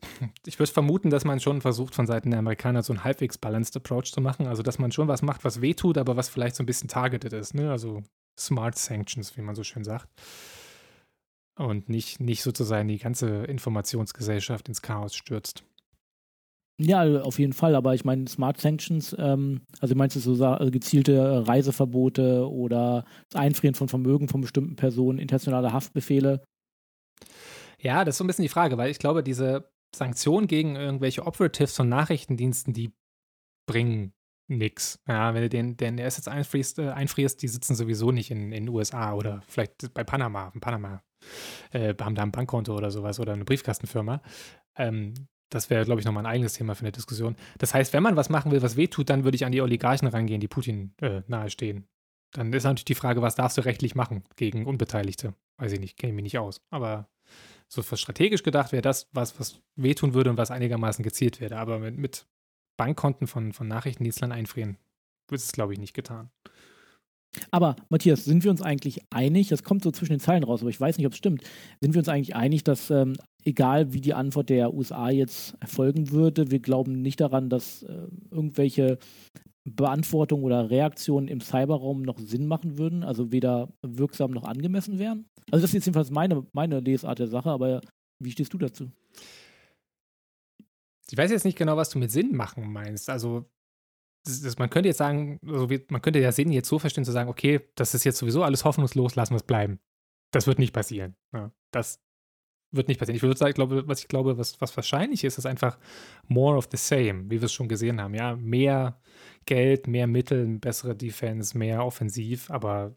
ich würde vermuten, dass man schon versucht, von Seiten der Amerikaner so einen halbwegs balanced Approach zu machen. Also, dass man schon was macht, was wehtut, aber was vielleicht so ein bisschen targeted ist. Ne? Also Smart Sanctions, wie man so schön sagt und nicht, nicht sozusagen die ganze Informationsgesellschaft ins Chaos stürzt. Ja, auf jeden Fall, aber ich meine, Smart Sanctions, ähm, also meinst du so also gezielte Reiseverbote oder das Einfrieren von Vermögen von bestimmten Personen, internationale Haftbefehle? Ja, das ist so ein bisschen die Frage, weil ich glaube, diese Sanktionen gegen irgendwelche Operatives von Nachrichtendiensten, die bringen nichts. Ja, wenn du den, den Assets einfrierst, äh, einfrierst, die sitzen sowieso nicht in den USA oder vielleicht bei Panama. In Panama äh, haben da ein Bankkonto oder sowas oder eine Briefkastenfirma. Ähm, das wäre, glaube ich, nochmal ein eigenes Thema für eine Diskussion. Das heißt, wenn man was machen will, was wehtut, dann würde ich an die Oligarchen rangehen, die Putin äh, nahestehen. Dann ist natürlich die Frage, was darfst du rechtlich machen gegen Unbeteiligte? Weiß ich nicht, kenne ich mich nicht aus. Aber so strategisch gedacht wäre das, was, was wehtun würde und was einigermaßen gezielt wäre. Aber mit, mit Bankkonten von, von Nachrichtendienstlern einfrieren, wird es, glaube ich, nicht getan. Aber Matthias, sind wir uns eigentlich einig, das kommt so zwischen den Zeilen raus, aber ich weiß nicht, ob es stimmt, sind wir uns eigentlich einig, dass ähm, egal wie die Antwort der USA jetzt erfolgen würde, wir glauben nicht daran, dass äh, irgendwelche Beantwortung oder Reaktionen im Cyberraum noch Sinn machen würden, also weder wirksam noch angemessen wären? Also das ist jetzt jedenfalls meine, meine Lesart der Sache, aber wie stehst du dazu? Ich weiß jetzt nicht genau, was du mit Sinn machen meinst. Also das, das, man könnte jetzt sagen, also wie, man könnte ja Sinn jetzt so verstehen, zu sagen, okay, das ist jetzt sowieso alles hoffnungslos, lassen wir es bleiben. Das wird nicht passieren. Ja, das wird nicht passieren. Ich würde sagen, ich glaube, was ich glaube, was, was wahrscheinlich ist, ist einfach more of the same, wie wir es schon gesehen haben. Ja, mehr Geld, mehr Mittel, bessere Defense, mehr offensiv, aber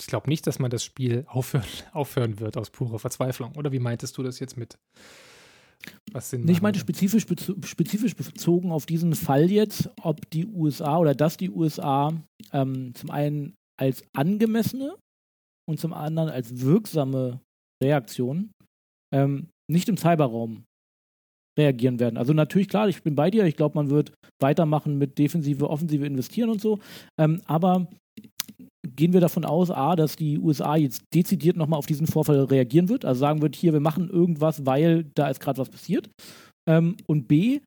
ich glaube nicht, dass man das Spiel aufhören, aufhören wird aus purer Verzweiflung. Oder wie meintest du das jetzt mit? Was Sinn ich meinte spezifisch, spezifisch bezogen auf diesen Fall jetzt, ob die USA oder dass die USA ähm, zum einen als angemessene und zum anderen als wirksame Reaktion ähm, nicht im Cyberraum reagieren werden. Also natürlich, klar, ich bin bei dir, ich glaube, man wird weitermachen mit Defensive, Offensive investieren und so, ähm, aber gehen wir davon aus, A, dass die USA jetzt dezidiert nochmal auf diesen Vorfall reagieren wird, also sagen wird, hier, wir machen irgendwas, weil da ist gerade was passiert. Ähm, und B,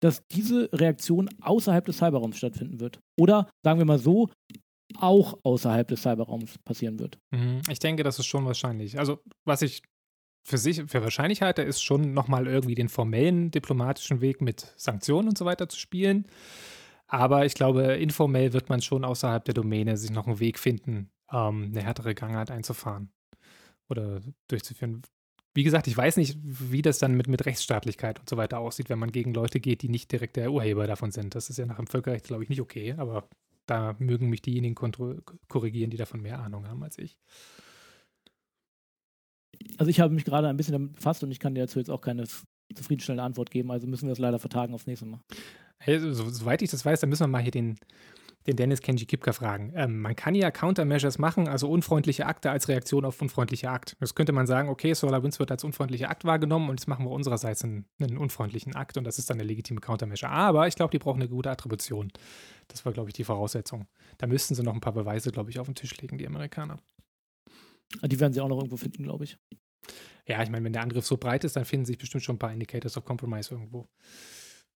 dass diese Reaktion außerhalb des Cyberraums stattfinden wird. Oder sagen wir mal so, auch außerhalb des Cyberraums passieren wird. Mhm. Ich denke, das ist schon wahrscheinlich. Also, was ich für sich für wahrscheinlich halte, ist schon nochmal irgendwie den formellen diplomatischen Weg mit Sanktionen und so weiter zu spielen. Aber ich glaube, informell wird man schon außerhalb der Domäne sich noch einen Weg finden, ähm, eine härtere Gangart einzufahren oder durchzuführen. Wie gesagt, ich weiß nicht, wie das dann mit, mit Rechtsstaatlichkeit und so weiter aussieht, wenn man gegen Leute geht, die nicht direkt der Urheber davon sind. Das ist ja nach dem Völkerrecht, glaube ich, nicht okay, aber da mögen mich diejenigen korrigieren, die davon mehr Ahnung haben als ich. Also ich habe mich gerade ein bisschen damit befasst und ich kann dir dazu jetzt auch keine zufriedenstellende Antwort geben, also müssen wir es leider vertagen aufs nächste Mal. Hey, so, soweit ich das weiß, dann müssen wir mal hier den, den Dennis Kenji Kipka fragen. Ähm, man kann ja Countermeasures machen, also unfreundliche Akte als Reaktion auf unfreundliche Akt. Das könnte man sagen, okay, SolarWinds wird als unfreundlicher Akt wahrgenommen und jetzt machen wir unsererseits einen, einen unfreundlichen Akt und das ist dann eine legitime Countermeasure. Aber ich glaube, die brauchen eine gute Attribution. Das war, glaube ich, die Voraussetzung. Da müssten sie noch ein paar Beweise, glaube ich, auf den Tisch legen, die Amerikaner. Ah, die werden sie auch noch irgendwo finden, glaube ich. Ja, ich meine, wenn der Angriff so breit ist, dann finden sich bestimmt schon ein paar Indicators of Compromise irgendwo.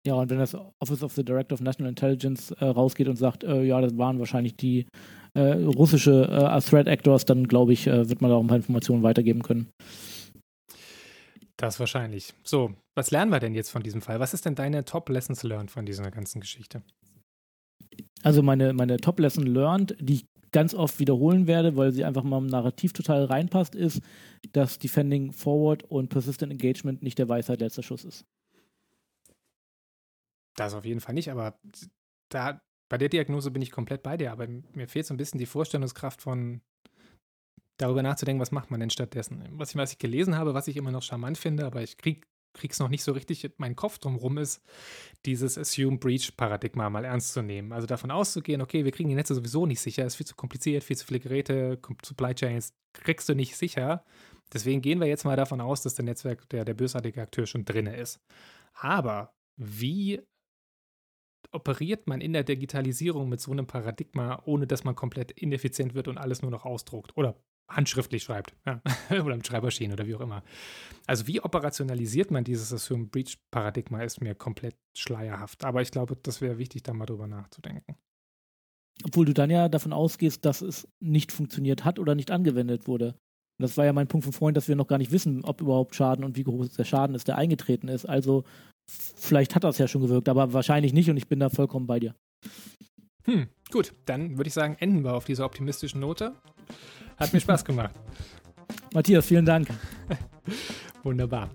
Ja, und wenn das Office of the Director of National Intelligence äh, rausgeht und sagt, äh, ja, das waren wahrscheinlich die äh, russische äh, Threat Actors, dann glaube ich, äh, wird man da auch ein paar Informationen weitergeben können. Das wahrscheinlich. So, was lernen wir denn jetzt von diesem Fall? Was ist denn deine Top Lessons learned von dieser ganzen Geschichte? Also meine, meine Top Lesson learned, die ich ganz oft wiederholen werde, weil sie einfach mal im Narrativ total reinpasst, ist, dass Defending Forward und Persistent Engagement nicht der Weisheit letzter Schuss ist. Das auf jeden Fall nicht, aber da, bei der Diagnose bin ich komplett bei dir, aber mir fehlt so ein bisschen die Vorstellungskraft von darüber nachzudenken, was macht man denn stattdessen. Was ich, was ich gelesen habe, was ich immer noch charmant finde, aber ich krieg krieg's noch nicht so richtig in meinen Kopf drumherum ist, dieses Assume Breach Paradigma mal ernst zu nehmen. Also davon auszugehen, okay, wir kriegen die Netze sowieso nicht sicher, ist viel zu kompliziert, viel zu viele Geräte, Supply Chains kriegst du nicht sicher. Deswegen gehen wir jetzt mal davon aus, dass der Netzwerk, der, der bösartige Akteur schon drin ist. Aber wie operiert man in der Digitalisierung mit so einem Paradigma, ohne dass man komplett ineffizient wird und alles nur noch ausdruckt? Oder handschriftlich schreibt. Ja. oder mit Schreiberschienen oder wie auch immer. Also wie operationalisiert man dieses Assume Breach Paradigma ist mir komplett schleierhaft. Aber ich glaube, das wäre wichtig, da mal drüber nachzudenken. Obwohl du dann ja davon ausgehst, dass es nicht funktioniert hat oder nicht angewendet wurde. Das war ja mein Punkt von vorhin, dass wir noch gar nicht wissen, ob überhaupt Schaden und wie groß der Schaden ist, der eingetreten ist. Also vielleicht hat das ja schon gewirkt, aber wahrscheinlich nicht und ich bin da vollkommen bei dir. Hm, gut, dann würde ich sagen, enden wir auf dieser optimistischen Note. Hat mir Spaß gemacht. Matthias, vielen Dank. Wunderbar.